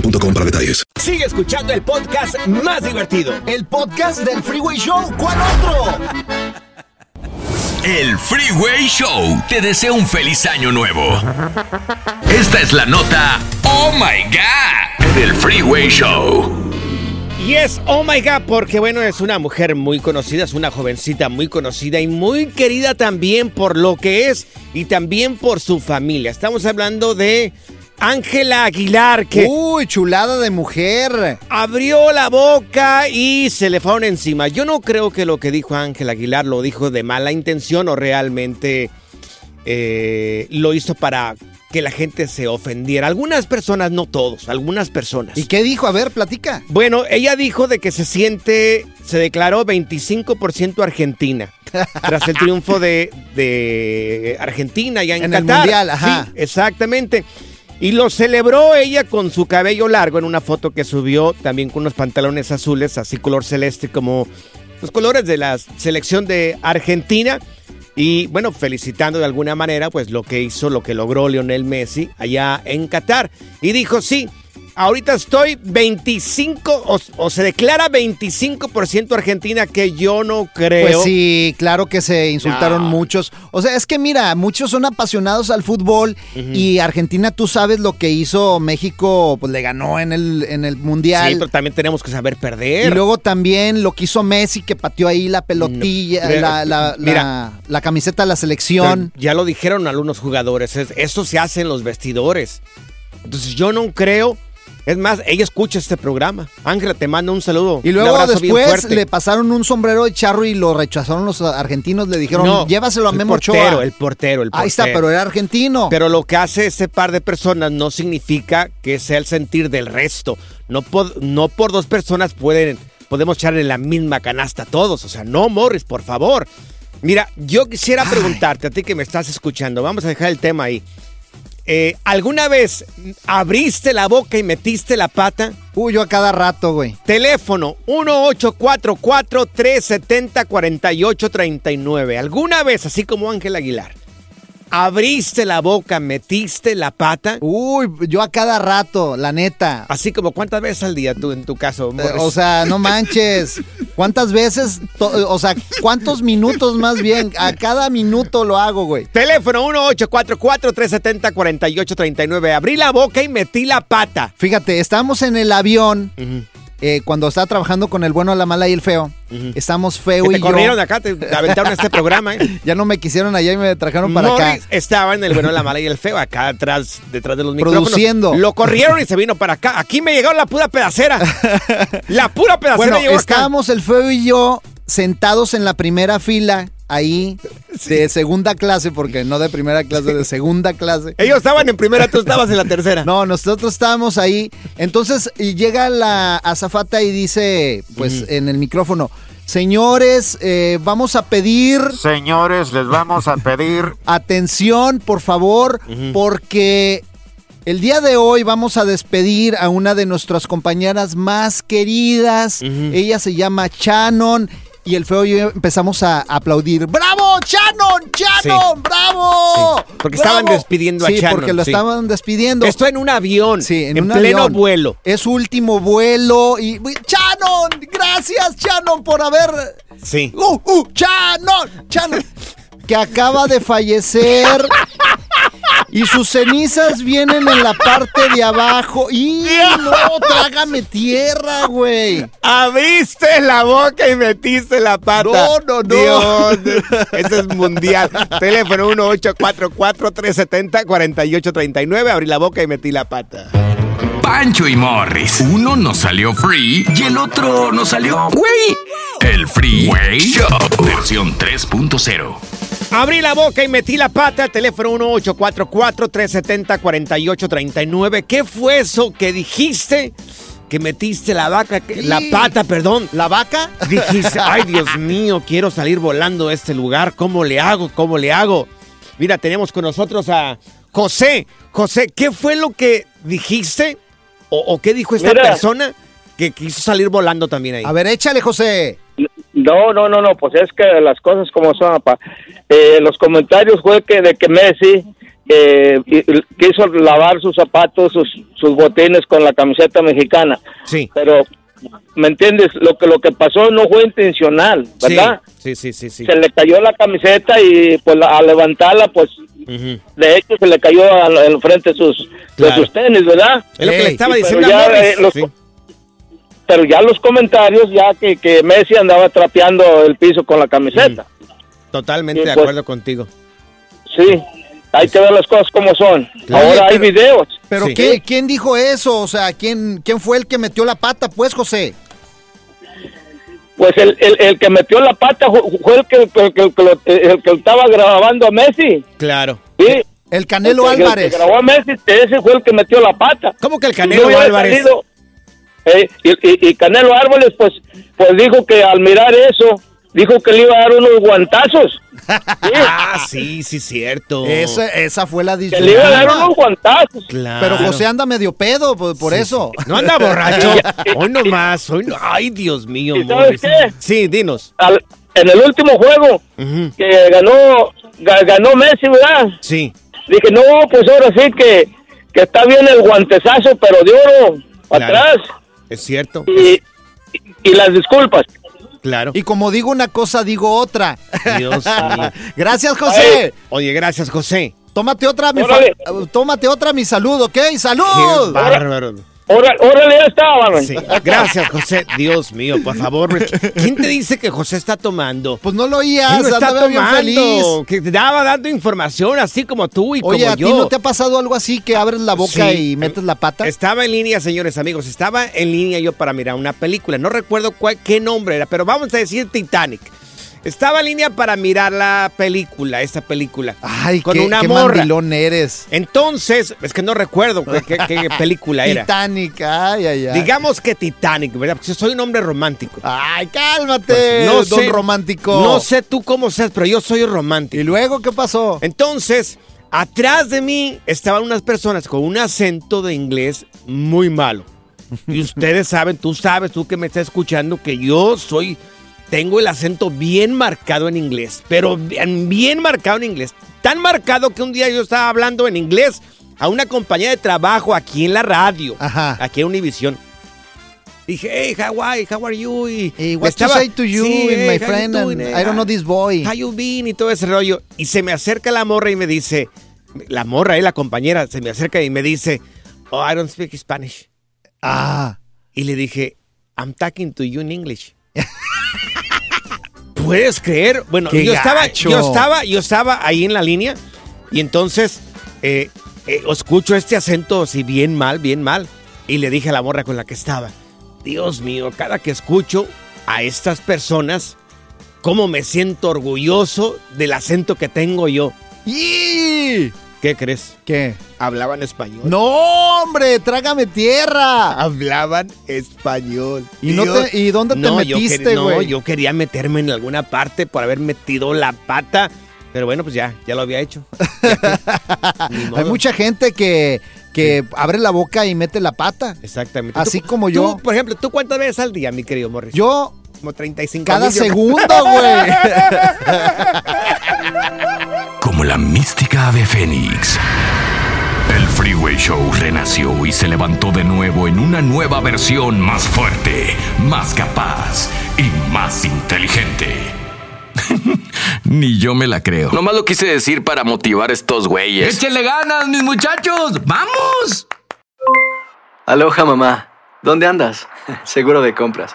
[SPEAKER 10] boostmobile.com para detalles.
[SPEAKER 2] Sigue escuchando el podcast más divertido.
[SPEAKER 3] El podcast del Freeway Show. ¿Cuál otro?
[SPEAKER 1] El Freeway Show te desea un feliz año nuevo. Esta es la nota Oh My God del Freeway Show.
[SPEAKER 2] Y es Oh My God porque bueno, es una mujer muy conocida, es una jovencita muy conocida y muy querida también por lo que es y también por su familia. Estamos hablando de Ángela Aguilar, que.
[SPEAKER 3] Uy, chulada de mujer.
[SPEAKER 2] Abrió la boca y se le fueron encima. Yo no creo que lo que dijo Ángela Aguilar lo dijo de mala intención o realmente eh, lo hizo para que la gente se ofendiera. Algunas personas, no todos, algunas personas.
[SPEAKER 3] ¿Y qué dijo? A ver, platica.
[SPEAKER 2] Bueno, ella dijo de que se siente, se declaró 25% argentina. tras el triunfo de, de Argentina ya en,
[SPEAKER 3] En
[SPEAKER 2] Qatar.
[SPEAKER 3] el Mundial, ajá.
[SPEAKER 2] Sí, exactamente. Y lo celebró ella con su cabello largo en una foto que subió también con unos pantalones azules, así color celeste como los colores de la selección de Argentina. Y bueno, felicitando de alguna manera pues lo que hizo, lo que logró Lionel Messi allá en Qatar. Y dijo, sí, ahorita estoy 25 o, o se declara 25% Argentina que yo no creo.
[SPEAKER 3] Pues sí, claro que se insultaron
[SPEAKER 2] No.
[SPEAKER 3] muchos. O sea, es que mira, muchos son apasionados al fútbol y Argentina, tú sabes lo que hizo México, pues le ganó en el, en el Mundial.
[SPEAKER 2] Sí, pero también tenemos que saber perder.
[SPEAKER 3] Y luego también lo que hizo Messi, que pateó ahí la pelotilla,
[SPEAKER 2] No, pero-
[SPEAKER 3] la, la-
[SPEAKER 2] mira.
[SPEAKER 3] la- la camiseta de la selección.
[SPEAKER 2] Ya lo dijeron algunos jugadores, es- eso se hace en los vestidores. Entonces yo no creo. Es más, ella escucha este programa. Ángela, te mando un saludo.
[SPEAKER 3] Y luego después le pasaron un sombrero de charro y lo rechazaron los argentinos. Le dijeron,
[SPEAKER 2] No,
[SPEAKER 3] llévaselo a
[SPEAKER 2] el
[SPEAKER 3] Memo
[SPEAKER 2] portero,
[SPEAKER 3] Ochoa.
[SPEAKER 2] El portero, el portero.
[SPEAKER 3] Ahí está, pero era argentino.
[SPEAKER 2] Pero lo que hace ese par de personas no significa que sea el sentir del resto. No, pod- no por dos personas pueden, podemos echarle la misma canasta a todos. O sea, no, Morris, por favor. Mira, yo quisiera preguntarte a ti que me estás escuchando. Vamos a dejar el tema ahí. Eh, ¿Alguna vez abriste la boca y metiste la pata?
[SPEAKER 3] Uy, yo a cada rato, güey.
[SPEAKER 2] Teléfono 1844-370-4839. ¿Alguna vez, así como Ángel Aguilar, abriste la boca, metiste la pata?
[SPEAKER 3] Uy, yo a cada rato, la neta.
[SPEAKER 2] Así como cuántas veces al día tú en tu caso,
[SPEAKER 3] Eh,
[SPEAKER 2] Morris?
[SPEAKER 3] O sea, no manches. ¿Cuántas veces? O sea, ¿cuántos minutos más bien? A cada minuto lo hago, güey.
[SPEAKER 2] Teléfono 1844-370-4839. Abrí la boca y metí la pata.
[SPEAKER 3] Fíjate, estábamos en el avión eh, cuando estaba trabajando con el bueno, la mala y el feo. Estamos feo
[SPEAKER 2] Que
[SPEAKER 3] y
[SPEAKER 2] te
[SPEAKER 3] yo.
[SPEAKER 2] corrieron de acá, te aventaron este programa, ¿eh?
[SPEAKER 3] Ya no me quisieron allá y me trajeron para acá.
[SPEAKER 2] Estaba en el bueno, la mala y el feo, acá atrás, detrás de los micrófonos.
[SPEAKER 3] Produciendo.
[SPEAKER 2] Lo corrieron y se vino para acá. Aquí me llegaron la pura pedacera. la pura pedacera
[SPEAKER 3] Bueno,
[SPEAKER 2] llegó acá.
[SPEAKER 3] estábamos el feo y yo sentados en la primera fila, ahí, de segunda clase, porque no de primera clase, de segunda clase.
[SPEAKER 2] Ellos estaban en primera, tú estabas en la tercera.
[SPEAKER 3] No, nosotros estábamos ahí. Entonces, llega la azafata y dice, pues, en el micrófono, señores, eh, vamos a pedir...
[SPEAKER 14] Señores, les vamos a pedir
[SPEAKER 3] Atención, por favor, porque El día de hoy vamos a despedir a una de nuestras compañeras más queridas. Ella se llama Shannon. Y el feo y yo empezamos a aplaudir. ¡Bravo, Shannon! ¡Shannon!
[SPEAKER 2] Sí.
[SPEAKER 3] ¡Bravo!
[SPEAKER 2] Sí, porque estaban despidiendo a
[SPEAKER 3] Sí,
[SPEAKER 2] Shannon,
[SPEAKER 3] porque lo estaban despidiendo.
[SPEAKER 2] Esto en un avión.
[SPEAKER 3] Sí, en,
[SPEAKER 2] en
[SPEAKER 3] un
[SPEAKER 2] pleno
[SPEAKER 3] avión.
[SPEAKER 2] vuelo.
[SPEAKER 3] Es su último vuelo. Y. ¡Shannon! ¡Gracias, Shannon, por haber.
[SPEAKER 2] Sí.
[SPEAKER 3] ¡Uh, uh! ¡Shannon! ¡Shannon! que acaba de fallecer. Y sus cenizas vienen en la parte de abajo. ¡Y no! ¡Trágame tierra, güey!
[SPEAKER 2] Abriste la boca y metiste la pata.
[SPEAKER 3] No, no, no.
[SPEAKER 2] Dios, ese es mundial. Teléfono 1844-370-4839. Abrí la boca y metí la pata.
[SPEAKER 1] Pancho y Morris. Uno nos salió free y el otro nos salió güey. El Freeway Show. Versión 3.0.
[SPEAKER 2] Abrí la boca y metí la pata. Teléfono 1844-370-4839. ¿Qué fue eso que dijiste? Que metiste la vaca, que- la pata, perdón.
[SPEAKER 3] ¿La vaca?
[SPEAKER 2] Dijiste, ay Dios mío, quiero salir volando de este lugar. ¿Cómo le hago? ¿Cómo le hago? Mira, tenemos con nosotros a José. José, ¿qué fue lo que dijiste? ¿O, o qué dijo esta
[SPEAKER 6] Mira.
[SPEAKER 2] persona que quiso salir volando también ahí?
[SPEAKER 3] A ver, échale, José.
[SPEAKER 6] No, no, no, no, pues es que las cosas como son, papá. Eh, los comentarios fue que de que Messi eh, quiso lavar sus zapatos, sus, sus botines con la camiseta mexicana.
[SPEAKER 2] Sí.
[SPEAKER 6] Pero, ¿me entiendes? Lo que lo que pasó no fue intencional, ¿verdad?
[SPEAKER 2] Sí, sí, sí, sí.
[SPEAKER 6] Se le cayó la camiseta y pues la- al levantarla, pues de hecho se le cayó al, al frente sus, de sus tenis, ¿verdad?
[SPEAKER 2] Es lo que le estaba diciendo a
[SPEAKER 6] ya, eh, los-
[SPEAKER 2] Sí.
[SPEAKER 6] Pero ya los comentarios, ya que, que Messi andaba trapeando el piso con la camiseta.
[SPEAKER 2] Totalmente
[SPEAKER 6] Sí,
[SPEAKER 2] de
[SPEAKER 6] pues.
[SPEAKER 2] acuerdo contigo.
[SPEAKER 6] Sí, hay que ver las cosas como son.
[SPEAKER 3] Claro.
[SPEAKER 6] Ahora hay
[SPEAKER 3] Pero-
[SPEAKER 6] videos.
[SPEAKER 3] ¿Pero
[SPEAKER 2] Sí.
[SPEAKER 3] ¿qué- quién dijo eso? O sea, ¿quién, ¿quién fue el que metió la pata, pues, José?
[SPEAKER 6] Pues el, el, el que metió la pata fu- fue el que, el, que- el que lo- el que estaba grabando a Messi.
[SPEAKER 2] Claro.
[SPEAKER 6] Sí.
[SPEAKER 3] El Canelo
[SPEAKER 6] El que- el
[SPEAKER 3] Álvarez.
[SPEAKER 6] que grabó a Messi, ese fue el que metió la pata.
[SPEAKER 2] ¿Cómo que el
[SPEAKER 6] Si
[SPEAKER 2] Canelo
[SPEAKER 6] no
[SPEAKER 2] Álvarez?
[SPEAKER 6] salido, eh, y, y- y Canelo Álvarez, pues, pues dijo que al mirar eso, dijo que le iba a dar unos guantazos.
[SPEAKER 2] Ah, sí, sí, cierto.
[SPEAKER 3] Esa, esa fue la
[SPEAKER 6] Que le iba a dar unos guantazos.
[SPEAKER 2] Claro.
[SPEAKER 3] Pero José anda medio pedo por, por eso.
[SPEAKER 2] No anda borracho. Hoy no más. Hoy no. Ay, Dios mío.
[SPEAKER 6] ¿Y sabes qué?
[SPEAKER 2] Sí, dinos.
[SPEAKER 6] Al- en el último juego que ganó, ga- ganó Messi, ¿verdad?
[SPEAKER 2] Sí.
[SPEAKER 6] Dije, no, pues ahora sí que, que está bien el guantezazo, pero de oro
[SPEAKER 2] Claro.
[SPEAKER 6] atrás.
[SPEAKER 2] Es cierto.
[SPEAKER 6] Y, y las disculpas.
[SPEAKER 2] Claro.
[SPEAKER 3] Y como digo una cosa, digo otra.
[SPEAKER 2] Dios mío.
[SPEAKER 3] Gracias, José.
[SPEAKER 2] Oye, gracias, José.
[SPEAKER 3] Tómate otra, mi fa-. Tómate otra, mi salud, ¿ok?
[SPEAKER 2] Qué
[SPEAKER 3] ¡Salud!
[SPEAKER 2] bárbaro.
[SPEAKER 6] Órale, órale, ya estaba.
[SPEAKER 2] Sí. Gracias, José. Dios mío, por favor. ¿Quién te dice que José está tomando?
[SPEAKER 3] Pues no lo oías,
[SPEAKER 2] no está
[SPEAKER 3] bien feliz.
[SPEAKER 2] tomando. Que te daba dando información así como tú y
[SPEAKER 3] Oye,
[SPEAKER 2] como
[SPEAKER 3] ¿a ti
[SPEAKER 2] yo.
[SPEAKER 3] no te ha pasado algo así que abres la boca
[SPEAKER 2] Sí.
[SPEAKER 3] y metes la pata?
[SPEAKER 2] Estaba en línea, señores amigos. Estaba en línea yo para mirar una película. No recuerdo cuál, qué nombre era, pero vamos a decir Titanic. Estaba en línea para mirar la película, esta película.
[SPEAKER 3] Ay,
[SPEAKER 2] con
[SPEAKER 3] qué,
[SPEAKER 2] una
[SPEAKER 3] qué
[SPEAKER 2] morra.
[SPEAKER 3] mandilón eres.
[SPEAKER 2] Entonces, es que no recuerdo qué, qué- qué película era.
[SPEAKER 3] Titanic, ay, ay, ay.
[SPEAKER 2] Digamos que Titanic, ¿verdad? Porque yo soy un hombre romántico.
[SPEAKER 3] Ay, cálmate,
[SPEAKER 2] Pues, no
[SPEAKER 3] don
[SPEAKER 2] sé-
[SPEAKER 3] romántico.
[SPEAKER 2] No sé tú cómo seas, pero yo soy romántico.
[SPEAKER 3] ¿Y luego qué pasó?
[SPEAKER 2] Entonces, atrás de mí estaban unas personas con un acento de inglés muy malo. Y ustedes saben, tú sabes, tú que me estás escuchando, que yo soy, tengo el acento bien marcado en inglés, pero bien, bien marcado en inglés. Tan marcado que un día yo estaba hablando en inglés a una compañía de trabajo aquí en la radio,
[SPEAKER 3] Ajá.
[SPEAKER 2] aquí en Univisión. Dije, hey, how are, how are you? Y
[SPEAKER 3] Hey, what to
[SPEAKER 2] estaba-
[SPEAKER 3] say to you,
[SPEAKER 2] Sí, hey,
[SPEAKER 3] my
[SPEAKER 2] you
[SPEAKER 3] friend, and? I don't know this boy.
[SPEAKER 2] How you been? Y todo ese rollo. Y se me acerca la morra y me dice, la morra, eh, la compañera, se me acerca y me dice, oh, I don't speak Spanish.
[SPEAKER 3] Ah.
[SPEAKER 2] Y le dije, I'm talking to you in English. ¿Puedes creer? Bueno, yo estaba,
[SPEAKER 3] gacho.
[SPEAKER 2] yo estaba, yo estaba ahí en la línea y entonces eh, eh, escucho este acento así bien mal, bien mal. Y le dije a la morra con la que estaba, Dios mío, cada que escucho a estas personas, cómo me siento orgulloso del acento que tengo yo.
[SPEAKER 3] ¡Y!
[SPEAKER 2] ¿Qué crees?
[SPEAKER 3] ¿Qué?
[SPEAKER 2] Hablaban español.
[SPEAKER 3] No, hombre, trágame tierra.
[SPEAKER 2] Hablaban español.
[SPEAKER 3] ¿Y, no te, ¿Y dónde te
[SPEAKER 2] No,
[SPEAKER 3] metiste,
[SPEAKER 2] quer- No,
[SPEAKER 3] güey?
[SPEAKER 2] yo quería meterme en alguna parte por haber metido la pata. Pero bueno, pues ya, ya lo había hecho.
[SPEAKER 3] Hay mucha gente que, que abre la boca y mete la pata.
[SPEAKER 2] Exactamente.
[SPEAKER 3] Así
[SPEAKER 2] Tú-
[SPEAKER 3] como yo.
[SPEAKER 2] tú, por ejemplo, ¿tú cuántas veces al día, mi querido Morris?
[SPEAKER 3] Yo
[SPEAKER 2] Como 35
[SPEAKER 3] cada segundo, güey.
[SPEAKER 1] Como la mística ave fénix. El Freeway Show renació y se levantó de nuevo en una nueva versión más fuerte, más capaz y más inteligente. Ni yo me la creo.
[SPEAKER 14] Nomás lo quise decir para motivar a estos güeyes.
[SPEAKER 1] ¡Échenle ganas, mis muchachos! ¡Vamos!
[SPEAKER 15] Aloha, mamá. ¿Dónde andas? Seguro de compras.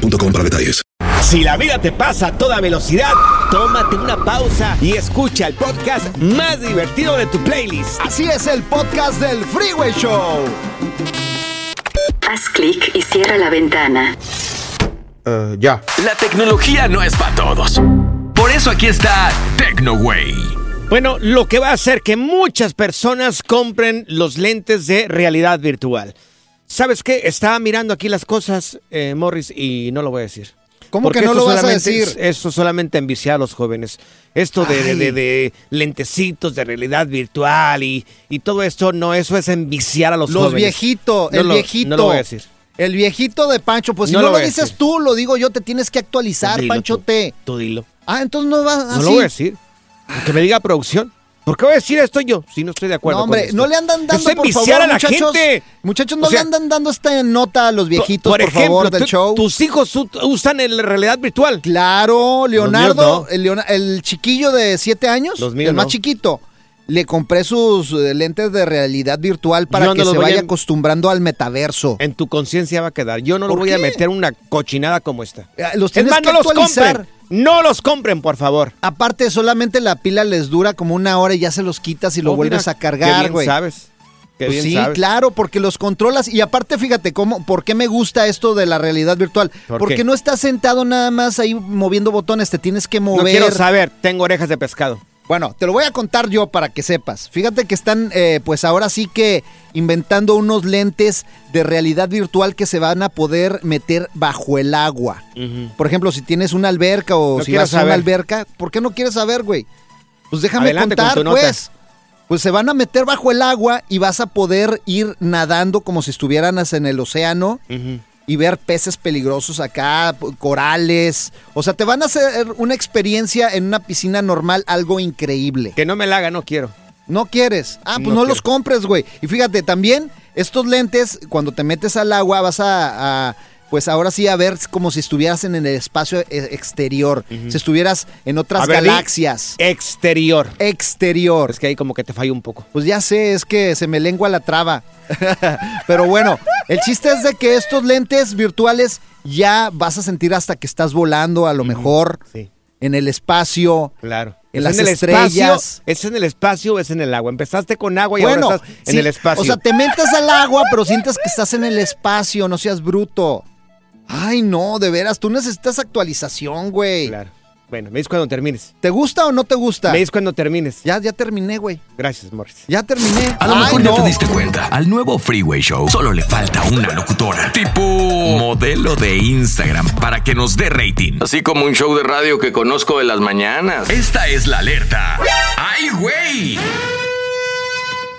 [SPEAKER 10] boostmobile.com para detalles.
[SPEAKER 2] Si la vida te pasa a toda velocidad, tómate una pausa y escucha el podcast más divertido de tu playlist.
[SPEAKER 3] Así es el podcast del Freeway Show.
[SPEAKER 16] Haz clic y cierra la ventana.
[SPEAKER 2] ya.
[SPEAKER 1] La tecnología no es para todos. Por eso aquí está TecnoWay.
[SPEAKER 2] Bueno, lo que va a hacer que muchas personas compren los lentes de realidad virtual. ¿Sabes qué? Estaba mirando aquí las cosas, eh, Morris, y no lo voy a decir.
[SPEAKER 3] ¿Cómo
[SPEAKER 2] Porque
[SPEAKER 3] que no lo vas a decir?
[SPEAKER 2] Esto solamente envicia a los jóvenes. Esto de, de- de- de lentecitos de realidad virtual y, y todo esto, no, eso es enviciar a los,
[SPEAKER 3] Los
[SPEAKER 2] jóvenes.
[SPEAKER 3] viejitos,
[SPEAKER 2] No
[SPEAKER 3] el
[SPEAKER 2] lo-
[SPEAKER 3] viejito.
[SPEAKER 2] No lo voy a decir.
[SPEAKER 3] El viejito de Pancho, pues si
[SPEAKER 2] No
[SPEAKER 3] no,
[SPEAKER 2] lo a
[SPEAKER 3] dices
[SPEAKER 2] decir.
[SPEAKER 3] tú, lo digo yo, te tienes que actualizar,
[SPEAKER 2] Dilo
[SPEAKER 3] Panchote.
[SPEAKER 2] Tú dilo.
[SPEAKER 3] Ah, entonces no va
[SPEAKER 2] No
[SPEAKER 3] así.
[SPEAKER 2] lo voy a decir. Que me diga producción. ¿Por qué voy a decir esto yo? Si no estoy de acuerdo
[SPEAKER 3] No,
[SPEAKER 2] con
[SPEAKER 3] hombre,
[SPEAKER 2] esto.
[SPEAKER 3] no le andan dando, por favor,
[SPEAKER 2] a la
[SPEAKER 3] muchachos.
[SPEAKER 2] gente.
[SPEAKER 3] Muchachos, no
[SPEAKER 2] O sea,
[SPEAKER 3] le andan dando esta nota a los viejitos, por,
[SPEAKER 2] ejemplo,
[SPEAKER 3] favor, del show.
[SPEAKER 2] tus hijos usan el realidad virtual.
[SPEAKER 3] Claro, Leonardo, el, chiquillo de siete años,
[SPEAKER 2] Los míos
[SPEAKER 3] el más
[SPEAKER 2] no.
[SPEAKER 3] chiquito, le compré sus eh, lentes de realidad virtual para
[SPEAKER 2] Yo
[SPEAKER 3] que se vaya acostumbrando al metaverso.
[SPEAKER 2] En tu conciencia va a quedar. Yo no lo
[SPEAKER 3] ¿Por
[SPEAKER 2] voy a meter una cochinada como esta.
[SPEAKER 3] Eh, Los
[SPEAKER 2] Es
[SPEAKER 3] tienes
[SPEAKER 2] más,
[SPEAKER 3] que
[SPEAKER 2] no los
[SPEAKER 3] actualizar.
[SPEAKER 2] No los compren, por favor.
[SPEAKER 3] Aparte, solamente la pila les dura como una hora y ya se los quitas y lo
[SPEAKER 2] Oh,
[SPEAKER 3] vuelves
[SPEAKER 2] mira,
[SPEAKER 3] a cargar, güey.
[SPEAKER 2] sabes. Qué
[SPEAKER 3] Pues
[SPEAKER 2] bien
[SPEAKER 3] sí,
[SPEAKER 2] sabes.
[SPEAKER 3] claro, porque los controlas y aparte fíjate cómo, por qué me gusta esto de la realidad virtual,
[SPEAKER 2] ¿Por
[SPEAKER 3] porque
[SPEAKER 2] qué?
[SPEAKER 3] no estás sentado nada más ahí moviendo botones, te tienes que mover.
[SPEAKER 2] No quiero saber. Tengo orejas de pescado.
[SPEAKER 3] Bueno, te lo voy a contar yo para que sepas. Fíjate que están, eh, pues ahora sí que inventando unos lentes de realidad virtual que se van a poder meter bajo el agua. Por ejemplo, si tienes una alberca o
[SPEAKER 2] No
[SPEAKER 3] si vas a una alberca, ¿por qué no quieres saber, güey? Pues déjame
[SPEAKER 2] Adelante
[SPEAKER 3] contar, pues. Pues se van a meter bajo el agua y vas a poder ir nadando como si estuvieran en el océano y ver peces peligrosos acá, corales. O sea, te van a hacer una experiencia en una piscina normal, algo increíble.
[SPEAKER 2] Que no me la haga, no quiero.
[SPEAKER 3] No quieres. Ah, pues
[SPEAKER 2] No
[SPEAKER 3] los compres, güey. Y fíjate, también estos lentes, cuando te metes al agua, vas a, a, pues ahora sí a ver como si estuvieras en el espacio e- exterior. Si estuvieras en otras
[SPEAKER 2] ver,
[SPEAKER 3] galaxias.
[SPEAKER 2] Exterior.
[SPEAKER 3] Exterior.
[SPEAKER 2] Es que ahí como que te falla un poco.
[SPEAKER 3] Pues ya sé, es que se me lengua la traba. Pero bueno, el chiste es de que estos lentes virtuales ya vas a sentir hasta que estás volando, a lo mejor,
[SPEAKER 2] Sí.
[SPEAKER 3] en el espacio.
[SPEAKER 2] Claro.
[SPEAKER 3] En
[SPEAKER 2] ¿Es
[SPEAKER 3] las
[SPEAKER 2] el
[SPEAKER 3] estrellas.
[SPEAKER 2] Espacio, ¿Es en el espacio o es en el agua? Empezaste con agua y
[SPEAKER 3] bueno,
[SPEAKER 2] ahora estás en el espacio.
[SPEAKER 3] O sea, te metes al agua, pero sientes que estás en el espacio, no seas bruto. Ay, no, de veras, tú necesitas actualización, güey.
[SPEAKER 2] Claro. Bueno, me dices cuando termines.
[SPEAKER 3] ¿Te gusta o no te gusta?
[SPEAKER 2] Me dices cuando termines.
[SPEAKER 3] Ya, ya terminé, güey.
[SPEAKER 2] Gracias, Morris.
[SPEAKER 3] Ya terminé.
[SPEAKER 1] A lo
[SPEAKER 3] Ay,
[SPEAKER 1] mejor
[SPEAKER 3] no.
[SPEAKER 1] ya te diste cuenta. Al nuevo Freeway Show solo le falta una locutora. Tipo modelo de Instagram para que nos dé rating.
[SPEAKER 14] Así como un show de radio que conozco de las mañanas.
[SPEAKER 1] Esta es la alerta. ¡Ay, güey!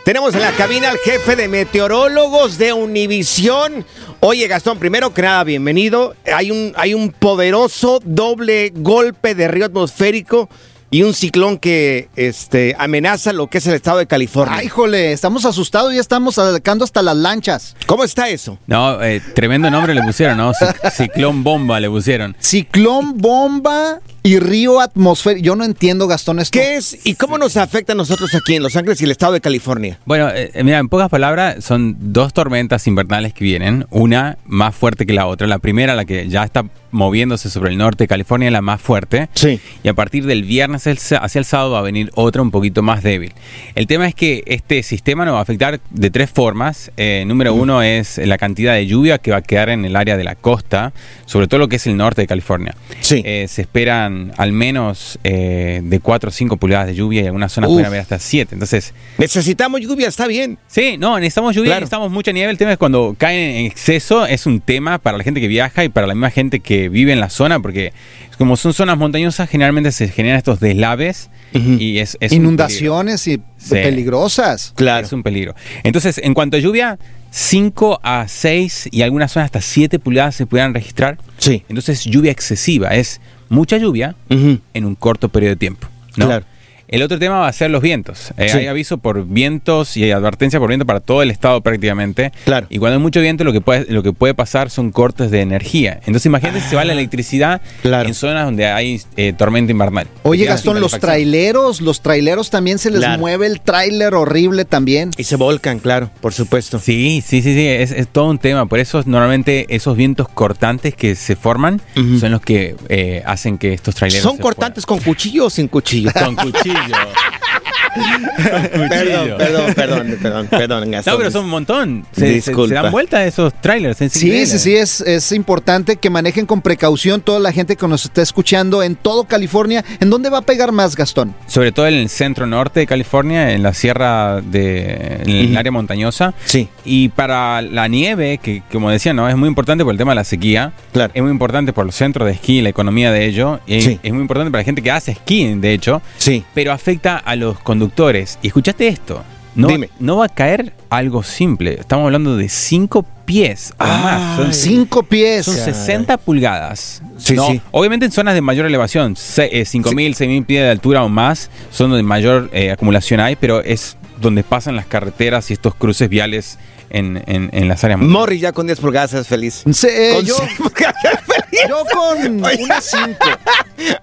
[SPEAKER 2] Tenemos en la cabina al jefe de meteorólogos de Univisión. Oye, Gastón, primero que nada, bienvenido. Hay un, hay un poderoso doble golpe de río atmosférico y un ciclón que este, amenaza lo que es el estado de California.
[SPEAKER 3] Ay, híjole, estamos asustados, ya estamos sacando hasta las lanchas.
[SPEAKER 2] ¿Cómo está eso?
[SPEAKER 17] No, eh, tremendo nombre le pusieron, ¿no? Cic- Ciclón bomba le pusieron.
[SPEAKER 3] Ciclón, bomba y río atmosférico. Yo no entiendo, Gastón, esto.
[SPEAKER 2] ¿Qué es y cómo nos afecta a nosotros aquí en Los Ángeles y el estado de California?
[SPEAKER 17] Bueno, eh, eh, mira, en pocas palabras, son dos tormentas invernales que vienen, una más fuerte que la otra. La primera, la que ya está moviéndose sobre el norte de California, la más fuerte.
[SPEAKER 2] Sí.
[SPEAKER 17] Y a partir del viernes hacia el sábado va a venir otra un poquito más débil. El tema es que este sistema nos va a afectar de tres formas. Eh, número uno es la cantidad de lluvia que va a quedar en el área de la costa, sobre todo lo que es el norte de California.
[SPEAKER 2] Sí.
[SPEAKER 17] Eh, se esperan al menos eh, de 4 o 5 pulgadas de lluvia y algunas zonas
[SPEAKER 2] Uf.
[SPEAKER 17] pueden haber hasta 7. Entonces,
[SPEAKER 2] Necesitamos lluvia, está bien.
[SPEAKER 17] Sí, no, necesitamos lluvia,
[SPEAKER 2] Claro.
[SPEAKER 17] necesitamos mucha nieve. El tema es cuando caen en exceso, es un tema para la gente que viaja y para la misma gente que vive en la zona, porque como son zonas montañosas, generalmente se generan estos deslaves y es, es un
[SPEAKER 3] Inundaciones y
[SPEAKER 17] Sí.
[SPEAKER 3] peligrosas.
[SPEAKER 17] peligro. Es un peligro. Entonces, en cuanto a lluvia, 5 a 6 y algunas zonas hasta 7 pulgadas se pudieran registrar.
[SPEAKER 2] Sí.
[SPEAKER 17] Entonces, lluvia excesiva es mucha lluvia en un corto periodo de tiempo. ¿no?
[SPEAKER 2] Claro.
[SPEAKER 17] El otro tema va a ser los vientos. Eh,
[SPEAKER 2] Sí.
[SPEAKER 17] Hay aviso por vientos y advertencia por viento para todo el estado prácticamente.
[SPEAKER 2] Claro.
[SPEAKER 17] Y cuando hay mucho viento, lo que puede, lo que puede pasar son cortes de energía. Entonces, imagínate si se va la electricidad en zonas donde hay eh, tormenta invernal.
[SPEAKER 3] Oye, Gastón, los traileros, los traileros también se les
[SPEAKER 2] Claro.
[SPEAKER 3] mueve el tráiler horrible también.
[SPEAKER 2] Y se volcan, claro, por supuesto.
[SPEAKER 17] Sí, sí, sí, sí, es, es todo un tema. Por eso normalmente esos vientos cortantes que se forman son los que eh, hacen que estos traileros
[SPEAKER 2] ¿Son
[SPEAKER 17] se
[SPEAKER 2] cortantes con cuchillo o sin cuchillo?
[SPEAKER 17] Con cuchillo. sencillo.
[SPEAKER 2] Perdón, perdón, perdón, perdón, perdón, Gastón.
[SPEAKER 17] No, pero son un montón. Se, se- se dan vuelta esos trailers.
[SPEAKER 3] Sí, sí, sí, es, es importante que manejen con precaución toda la gente que nos está escuchando en todo California. ¿En dónde va a pegar más, Gastón?
[SPEAKER 17] Sobre todo en el centro norte de California, en la sierra de en el área montañosa.
[SPEAKER 2] Sí.
[SPEAKER 17] Y para la nieve, que como decía, no es muy importante por el tema de la sequía.
[SPEAKER 2] Claro.
[SPEAKER 17] Es muy importante por los centros de esquí y la economía de ello. Y
[SPEAKER 2] Sí.
[SPEAKER 17] es muy importante para la gente que hace esquí, de hecho.
[SPEAKER 2] Sí.
[SPEAKER 17] Pero afecta a los conductores. Y escuchaste esto. No,
[SPEAKER 2] Dime.
[SPEAKER 17] no va a caer algo simple. Estamos hablando de cinco pies o más. Son
[SPEAKER 3] Cinco pies.
[SPEAKER 17] son 60 pulgadas.
[SPEAKER 2] Sí,
[SPEAKER 17] No,
[SPEAKER 2] sí.
[SPEAKER 17] Obviamente en zonas de mayor elevación, se- eh, 5.000, 6.000 pies de altura o más, son donde mayor eh, acumulación hay, pero es donde pasan las carreteras y estos cruces viales en, en- en las áreas.
[SPEAKER 2] Morris ya con 10 pulgadas es feliz.
[SPEAKER 3] Se- eh,
[SPEAKER 2] Con
[SPEAKER 3] yo,
[SPEAKER 2] feliz.
[SPEAKER 3] con unas cinco.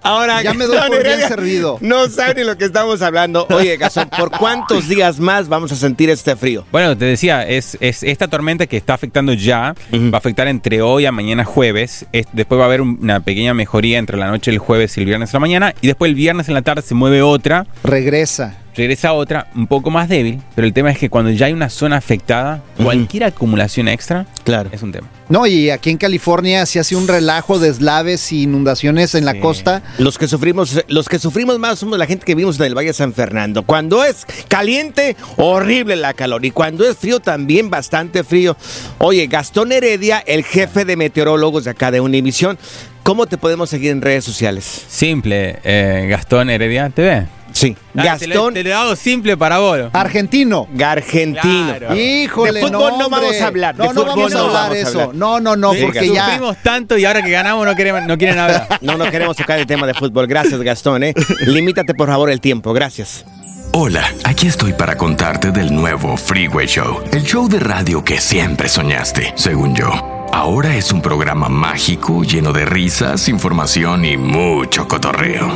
[SPEAKER 2] Ahora
[SPEAKER 3] Ya me doy por bien servido.
[SPEAKER 2] No sabe ni lo que estamos hablando. Oye, Gastón, ¿por cuántos días más vamos a sentir este frío?
[SPEAKER 17] Bueno, te decía, es, es esta tormenta que está afectando ya, va a afectar entre hoy a mañana jueves. Es- después va a haber un- una pequeña mejoría entre la noche del jueves y el viernes en la mañana. Y después el viernes en la tarde se mueve otra.
[SPEAKER 3] Regresa.
[SPEAKER 17] Regresa otra un poco más débil, pero el tema es que cuando ya hay una zona afectada, cualquier acumulación extra
[SPEAKER 2] Claro.
[SPEAKER 17] es un tema.
[SPEAKER 3] No, y aquí en California se hace un relajo de deslaves y inundaciones en la costa.
[SPEAKER 2] Los que sufrimos, los que sufrimos más somos la gente que vivimos en el Valle de San Fernando. Cuando es caliente, horrible la calor. Y cuando es frío, también bastante frío. Oye, Gastón Heredia, el jefe de meteorólogos de acá de Univisión, ¿cómo te podemos seguir en redes sociales?
[SPEAKER 17] Simple, eh, Gastón Heredia TV.
[SPEAKER 2] Sí.
[SPEAKER 17] Ah, te, lo,
[SPEAKER 2] Gastón
[SPEAKER 17] te lo hago simple para vos.
[SPEAKER 3] Argentino.
[SPEAKER 2] Argentino.
[SPEAKER 17] Claro.
[SPEAKER 3] Híjole,
[SPEAKER 2] De fútbol no vamos a hablar, de
[SPEAKER 3] No, no vamos a
[SPEAKER 2] no
[SPEAKER 3] hablar
[SPEAKER 2] a
[SPEAKER 3] eso. No, no, no,
[SPEAKER 2] Sí,
[SPEAKER 3] porque ya.
[SPEAKER 17] Sufrimos tanto y ahora que ganamos no, queremos, no quieren hablar.
[SPEAKER 2] No, no queremos tocar el tema de fútbol. Gracias, Gastón. ¿eh? Limítate, por favor, el tiempo. Gracias.
[SPEAKER 1] Hola, aquí estoy para contarte del nuevo Freeway Show, el show de radio que siempre soñaste, según yo. Ahora es un programa mágico lleno de risas, información y mucho cotorreo.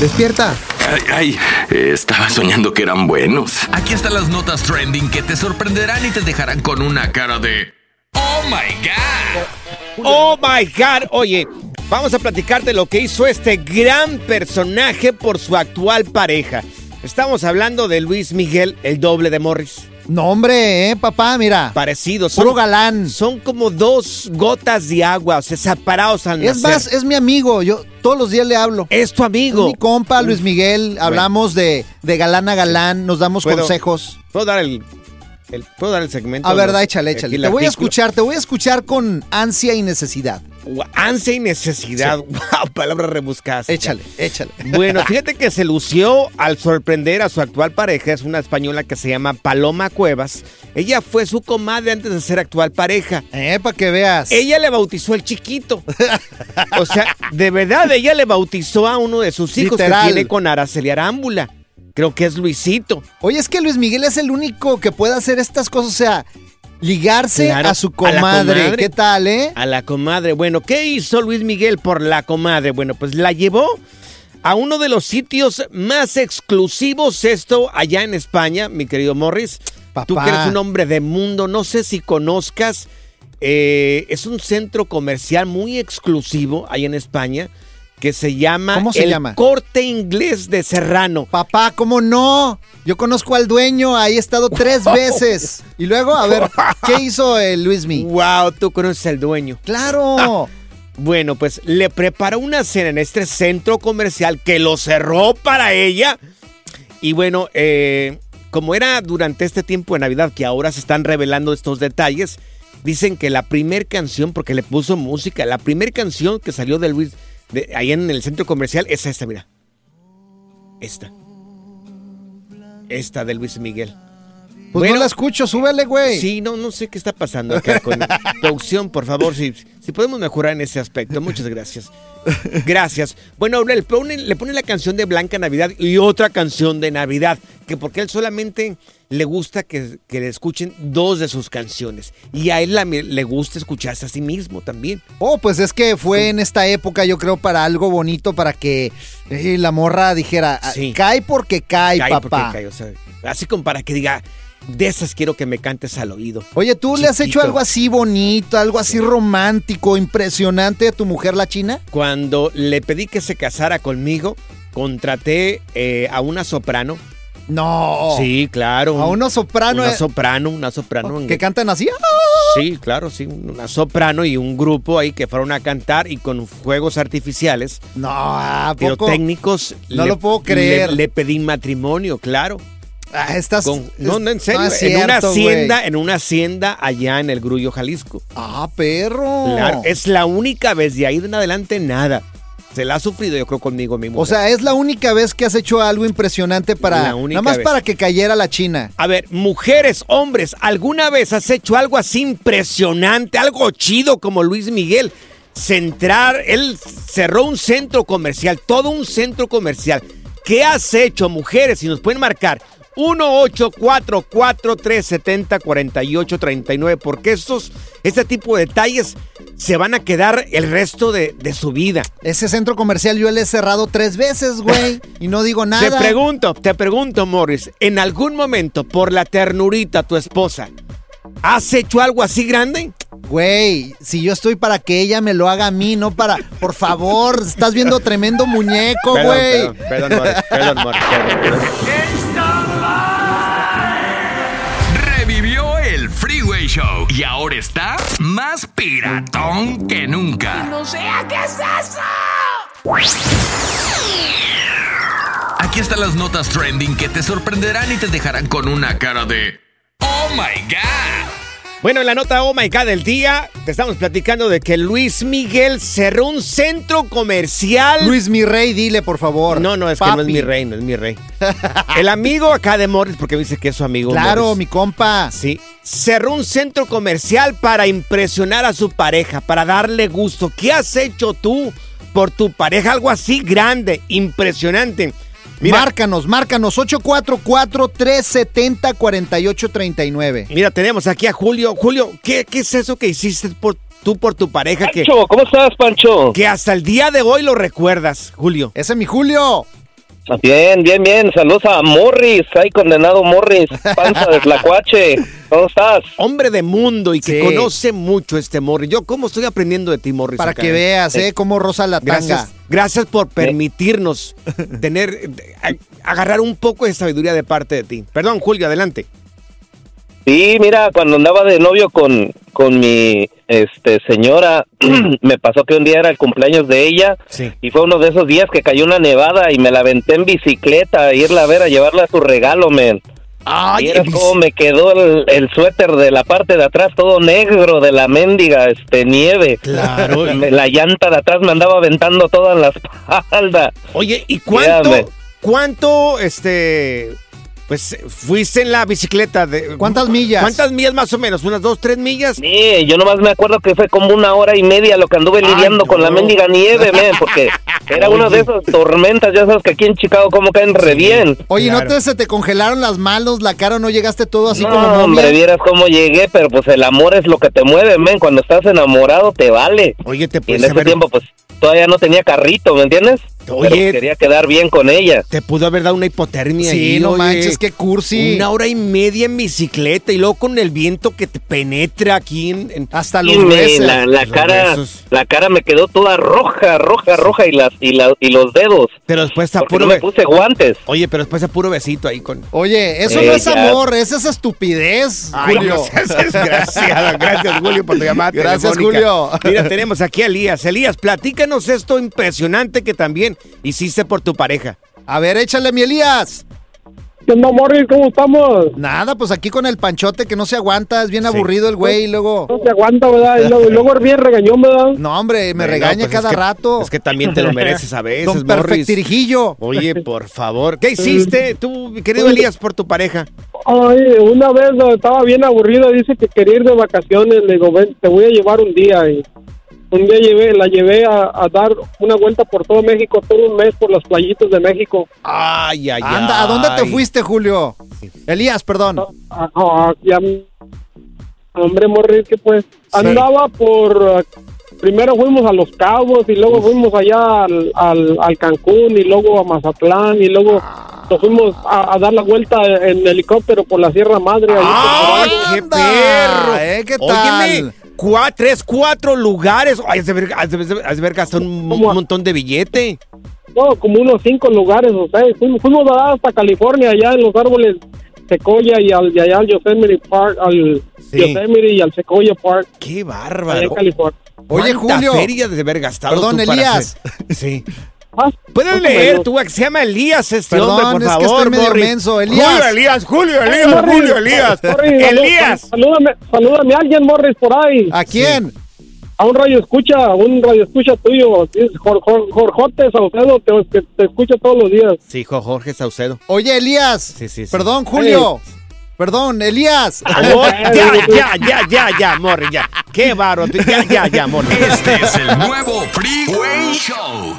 [SPEAKER 13] Despierta.
[SPEAKER 14] Ay, ay, eh, estaba soñando que eran buenos. Aquí están las notas trending que te sorprenderán y te dejarán con una cara de... ¡Oh, my God!
[SPEAKER 2] Oh my God. Oye, vamos a platicarte lo que hizo este gran personaje por su actual pareja. Estamos hablando de Luis Miguel, el doble de Morris.
[SPEAKER 3] No, hombre, eh, papá, mira.
[SPEAKER 2] Parecidos.
[SPEAKER 3] Puro galán.
[SPEAKER 2] Son como dos gotas de agua, o sea, separados al
[SPEAKER 3] Es
[SPEAKER 2] nacer.
[SPEAKER 3] más, es mi amigo. Yo todos los días le hablo.
[SPEAKER 2] Es tu amigo.
[SPEAKER 3] Es mi compa, Luis Miguel. Hablamos de, de galán a galán, nos damos
[SPEAKER 2] ¿Puedo-
[SPEAKER 3] consejos.
[SPEAKER 2] ¿Puedo dar el, el- ¿puedo dar el segmento?
[SPEAKER 3] A verdad,
[SPEAKER 2] Los-
[SPEAKER 3] échale, échale. Te voy a escuchar, te voy a escuchar con ansia y necesidad.
[SPEAKER 2] Ansia y necesidad. Wow, palabras rebuscadas.
[SPEAKER 3] Échale, échale.
[SPEAKER 2] Bueno, fíjate que se lució al sorprender a su actual pareja, es una española que se llama Paloma Cuevas. Ella fue su comadre antes de ser actual pareja.
[SPEAKER 3] Eh, para que veas.
[SPEAKER 2] Ella le bautizó el chiquito. O sea, de verdad, ella le bautizó a uno de sus hijos
[SPEAKER 3] Literal.
[SPEAKER 2] que tiene con Araceli Arámbula. Creo que es Luisito.
[SPEAKER 3] Oye, es que Luis Miguel es el único que puede hacer estas cosas, o sea, ligarse
[SPEAKER 2] Claro,
[SPEAKER 3] a su
[SPEAKER 2] a
[SPEAKER 3] comadre. ¿Qué tal, eh?
[SPEAKER 2] A la comadre. Bueno, ¿qué hizo Luis Miguel por la comadre? Bueno, pues la llevó a uno de los sitios más exclusivos, esto allá en España, mi querido Morris. Tú que eres un hombre de mundo, no sé si conozcas, eh, es un centro comercial muy exclusivo allá en España que se llama
[SPEAKER 3] ¿Cómo se
[SPEAKER 2] el
[SPEAKER 3] llama?
[SPEAKER 2] Corte Inglés de Serrano.
[SPEAKER 3] Papá, ¿cómo no? Yo conozco al dueño, ahí he estado tres veces. Y luego, a ver, ¿qué hizo el Luis Miguel?
[SPEAKER 2] Wow, tú conoces al dueño.
[SPEAKER 3] Claro.
[SPEAKER 2] Bueno, pues le preparó una cena en este centro comercial que lo cerró para ella. Y bueno, eh, como era durante este tiempo de Navidad que ahora se están revelando estos detalles, dicen que la primer canción, porque le puso música, la primer canción que salió de Luis, de, ahí en el centro comercial es esta, mira. Esta. Esta de Luis Miguel.
[SPEAKER 3] Pues no la escucho, súbele, güey.
[SPEAKER 2] Sí, no, no sé qué está pasando acá con producción, por favor, si, si podemos mejorar en ese aspecto. Muchas gracias. Gracias. Bueno, le pone, le pone la canción de Blanca Navidad y otra canción de Navidad, que porque él solamente le gusta que, que le escuchen dos de sus canciones. Y a él la- le gusta escucharse a sí mismo también.
[SPEAKER 3] Oh, pues es que fue en esta época, yo creo, para algo bonito, para que eh, la morra dijera,
[SPEAKER 2] Sí.
[SPEAKER 3] cae porque cae,
[SPEAKER 2] Cae porque
[SPEAKER 3] papá.
[SPEAKER 2] cae, o sea, así como para que diga, de esas quiero que me cantes al oído.
[SPEAKER 3] Oye, ¿tú le has hecho algo así bonito, algo así romántico, impresionante a tu mujer la china?
[SPEAKER 2] Cuando le pedí que se casara conmigo, contraté eh, a una soprano.
[SPEAKER 3] No.
[SPEAKER 2] Sí, claro.
[SPEAKER 3] A una soprano.
[SPEAKER 2] Una
[SPEAKER 3] eh,
[SPEAKER 2] soprano, una soprano.
[SPEAKER 3] que cantan así.
[SPEAKER 2] Sí, claro, sí. Una soprano y un grupo ahí que fueron a cantar y con fuegos artificiales.
[SPEAKER 3] No, ¿a
[SPEAKER 2] Pero técnicos.
[SPEAKER 3] No lo puedo creer.
[SPEAKER 2] Le, le pedí matrimonio, claro.
[SPEAKER 3] Ah, estás.
[SPEAKER 2] Con- no, no, en serio.
[SPEAKER 3] no
[SPEAKER 2] en una hacienda, en una hacienda allá en el Grullo, Jalisco.
[SPEAKER 3] Ah, perro.
[SPEAKER 2] Claro, es la única vez de ahí en adelante nada. Se la ha sufrido, yo creo, conmigo mismo.
[SPEAKER 3] O sea, es la única vez que has hecho algo impresionante para.
[SPEAKER 2] La única
[SPEAKER 3] nada más
[SPEAKER 2] vez.
[SPEAKER 3] para que cayera la china.
[SPEAKER 2] A ver, mujeres, hombres, ¿alguna vez has hecho algo así impresionante, algo chido como Luis Miguel? Centrar, él cerró un centro comercial, todo un centro comercial. ¿Qué has hecho, mujeres? Si nos pueden marcar 1-844-370-4839, porque estos, este tipo de detalles se van a quedar el resto de, de su vida.
[SPEAKER 3] Ese centro comercial yo le he cerrado tres veces, güey. y no digo nada.
[SPEAKER 2] Te pregunto, te pregunto, Morris, ¿en algún momento, por la ternurita tu esposa, has hecho algo así grande?
[SPEAKER 3] Güey, si yo estoy para que ella me lo haga a mí, no para. Por favor, estás viendo tremendo muñeco,
[SPEAKER 2] Perdón,
[SPEAKER 3] güey.
[SPEAKER 2] perdón, perdón, Morris, perdón, Morris, perdón, perdón.
[SPEAKER 1] ahora está más piratón que nunca.
[SPEAKER 11] No sé qué es eso.
[SPEAKER 14] Aquí están las notas trending que te sorprenderán y te dejarán con una cara de ¡Oh my God!
[SPEAKER 2] Bueno, en la nota Oh My God del día, te estamos platicando de que Luis Miguel cerró un centro comercial.
[SPEAKER 3] Luis mi rey, dile, por favor.
[SPEAKER 2] No, no, es que no es mi rey, no es mi rey. El amigo acá de Morris, porque dice que es su amigo.
[SPEAKER 3] Claro,
[SPEAKER 2] Morris.
[SPEAKER 3] mi compa.
[SPEAKER 2] Sí. Cerró un centro comercial para impresionar a su pareja, para darle gusto. ¿Qué has hecho tú por tu pareja? Algo así grande, impresionante. Mira,
[SPEAKER 3] Márcanos, márcanos. 844-370-4839.
[SPEAKER 2] mira, tenemos aquí a Julio. Julio, ¿qué, qué es eso que hiciste por, tú por tu pareja? que,
[SPEAKER 18] Pancho, ¿cómo estás, Pancho?
[SPEAKER 2] que hasta el día de hoy lo recuerdas, Julio.
[SPEAKER 3] Ese es mi Julio.
[SPEAKER 18] Bien, bien, bien. Saludos a Morris, ay, condenado Morris, panza de tlacuache. ¿Cómo estás?
[SPEAKER 2] Hombre de mundo y que
[SPEAKER 3] Sí.
[SPEAKER 2] conoce mucho este Morris. Yo, ¿cómo estoy aprendiendo de ti, Morris?
[SPEAKER 3] Para
[SPEAKER 2] acá,
[SPEAKER 3] que veas, ¿eh? Cómo rosa la tanga.
[SPEAKER 2] Gracias, gracias por permitirnos tener, a- agarrar un poco de sabiduría de parte de ti. Perdón, Julio, adelante.
[SPEAKER 18] Sí, mira, cuando andaba de novio con, con mi este señora, me pasó que un día era el cumpleaños de ella y fue uno de esos días que cayó una nevada y me la aventé en bicicleta a irla a ver a llevarla a su regalo, men.
[SPEAKER 2] Ay,
[SPEAKER 18] y era como me quedó el, el suéter de la parte de atrás todo negro de la mendiga este nieve.
[SPEAKER 2] Claro.
[SPEAKER 18] La llanta de atrás me andaba aventando toda en la espalda.
[SPEAKER 2] Oye, ¿y cuánto, cuánto, este, pues, fuiste en la bicicleta? De,
[SPEAKER 3] ¿Cuántas millas?
[SPEAKER 2] ¿Cuántas millas más o menos? ¿Unas dos, tres millas?
[SPEAKER 18] Sí, yo nomás me acuerdo que fue como una hora y media lo que anduve lidiando con la mendiga nieve, men, porque era una de esas tormentas, ya sabes que aquí en Chicago como caen re bien.
[SPEAKER 3] Oye, ¿no te, se te congelaron las manos, la cara, no llegaste todo así como
[SPEAKER 18] No,
[SPEAKER 3] momia?
[SPEAKER 18] hombre, vieras cómo llegué, pero pues el amor es lo que te mueve, men. Cuando estás enamorado te vale.
[SPEAKER 2] Oye, te
[SPEAKER 18] Y en
[SPEAKER 2] puedes
[SPEAKER 18] ese tiempo pues todavía no tenía carrito, ¿me entiendes? Pero
[SPEAKER 2] Oye.
[SPEAKER 18] quería quedar bien con ella.
[SPEAKER 2] Te pudo haber dado una hipotermia
[SPEAKER 3] Sí,
[SPEAKER 2] ahí,
[SPEAKER 3] no
[SPEAKER 2] oye.
[SPEAKER 3] manches, qué cursi.
[SPEAKER 2] Una hora y media en bicicleta y luego con el viento que te penetra aquí en... en-
[SPEAKER 3] Hasta
[SPEAKER 18] Y me- la, la
[SPEAKER 2] Los
[SPEAKER 18] cara, la cara me quedó toda roja, roja, roja y las y, la- y los dedos.
[SPEAKER 2] Pero después a
[SPEAKER 18] Porque
[SPEAKER 2] puro
[SPEAKER 18] no me puse guantes.
[SPEAKER 2] Oye, pero después a puro besito ahí con...
[SPEAKER 3] Oye, eso
[SPEAKER 18] Eh,
[SPEAKER 3] no es
[SPEAKER 18] ya.
[SPEAKER 3] amor, esa es estupidez,
[SPEAKER 2] Ay,
[SPEAKER 3] Julio.
[SPEAKER 2] no seas desgraciado. Gracias, Julio, por tu llamada
[SPEAKER 3] Gracias. Julio.
[SPEAKER 2] Mira, tenemos aquí a Elías. Elías, platícanos esto impresionante que también hiciste por tu pareja.
[SPEAKER 3] A ver, échale mi Elías.
[SPEAKER 19] ¿Qué onda, Morris? ¿Cómo estamos?
[SPEAKER 3] Nada, pues aquí con el panchote que no se aguanta, es bien aburrido el güey, y luego...
[SPEAKER 19] No se aguanta, ¿verdad? Y luego, y luego es bien regañón, ¿verdad?
[SPEAKER 3] No, hombre, me regaña
[SPEAKER 2] pues
[SPEAKER 3] cada
[SPEAKER 2] es que-
[SPEAKER 3] rato.
[SPEAKER 2] Es que también te lo mereces a veces,
[SPEAKER 3] Don
[SPEAKER 2] Morris.
[SPEAKER 3] Perfectirijillo.
[SPEAKER 2] Oye, por favor. ¿Qué hiciste tú, mi querido Elías, por tu pareja?
[SPEAKER 19] Ay, una vez estaba bien aburrido, dice que quería ir de vacaciones, le digo, ven, te voy a llevar un día. Y un día llevé, la llevé a, a dar una vuelta por todo México, todo un mes por las playitas de México.
[SPEAKER 2] Ay, ay,
[SPEAKER 3] Anda, ¿a dónde te fuiste, Julio? Elías, perdón.
[SPEAKER 19] Ah, ah, ya, hombre, Morris, que pues andaba por... ah, Primero fuimos a Los Cabos y luego fuimos allá al, al, al Cancún y luego a Mazatlán y luego nos fuimos a, a dar la vuelta en helicóptero por la Sierra Madre.
[SPEAKER 2] ¡Ay, qué perro!
[SPEAKER 3] ¿eh? ¿Qué tal?
[SPEAKER 2] Óyeme, tres, cuatro lugares. Ay, has de ver, has de ver- has de ver gastado un, un montón de billete.
[SPEAKER 19] No, como unos cinco lugares, o sea, fuimos, fuimos hasta California, allá en los árboles Sequoia y, al, y allá al Yosemite Park, al
[SPEAKER 2] Sí.
[SPEAKER 19] Yosemite y al Sequoia Park.
[SPEAKER 2] ¡Qué
[SPEAKER 19] allá
[SPEAKER 2] bárbaro!
[SPEAKER 19] en California.
[SPEAKER 3] Oye,
[SPEAKER 2] ¿Cuánta
[SPEAKER 3] Julio.
[SPEAKER 2] feria de haber gastado
[SPEAKER 3] Perdón,
[SPEAKER 2] tú para
[SPEAKER 3] Elías.
[SPEAKER 2] hacer- Sí. Puedes leer, tú, que se llama Elías este
[SPEAKER 3] Perdón,
[SPEAKER 2] hombre, por
[SPEAKER 3] es que
[SPEAKER 2] favor,
[SPEAKER 3] estoy medio menso. Elías.
[SPEAKER 2] Julio Elías, Julio
[SPEAKER 19] Ay,
[SPEAKER 2] Elías,
[SPEAKER 19] Morris,
[SPEAKER 2] Julio Elías.
[SPEAKER 19] Morris,
[SPEAKER 2] Elías.
[SPEAKER 19] Salúdame, salúdame a alguien, Morris, por ahí.
[SPEAKER 3] ¿A quién?
[SPEAKER 19] A un radio escucha, a un radio escucha tuyo. Es Jor- Jor- Jorjote Saucedo, te, que te escucha todos los días.
[SPEAKER 2] Sí, hijo Jorge Saucedo.
[SPEAKER 3] Oye, Elías.
[SPEAKER 2] Sí, sí, sí.
[SPEAKER 3] Perdón, Julio. Perdón, Elías.
[SPEAKER 2] Oh, ya, ya, ya, ya, ya, Morris, ya. Qué bárbaro. tú- Ya, ya, ya, Morris.
[SPEAKER 1] Este es el nuevo Freeway Show.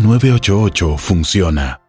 [SPEAKER 20] 988 funciona.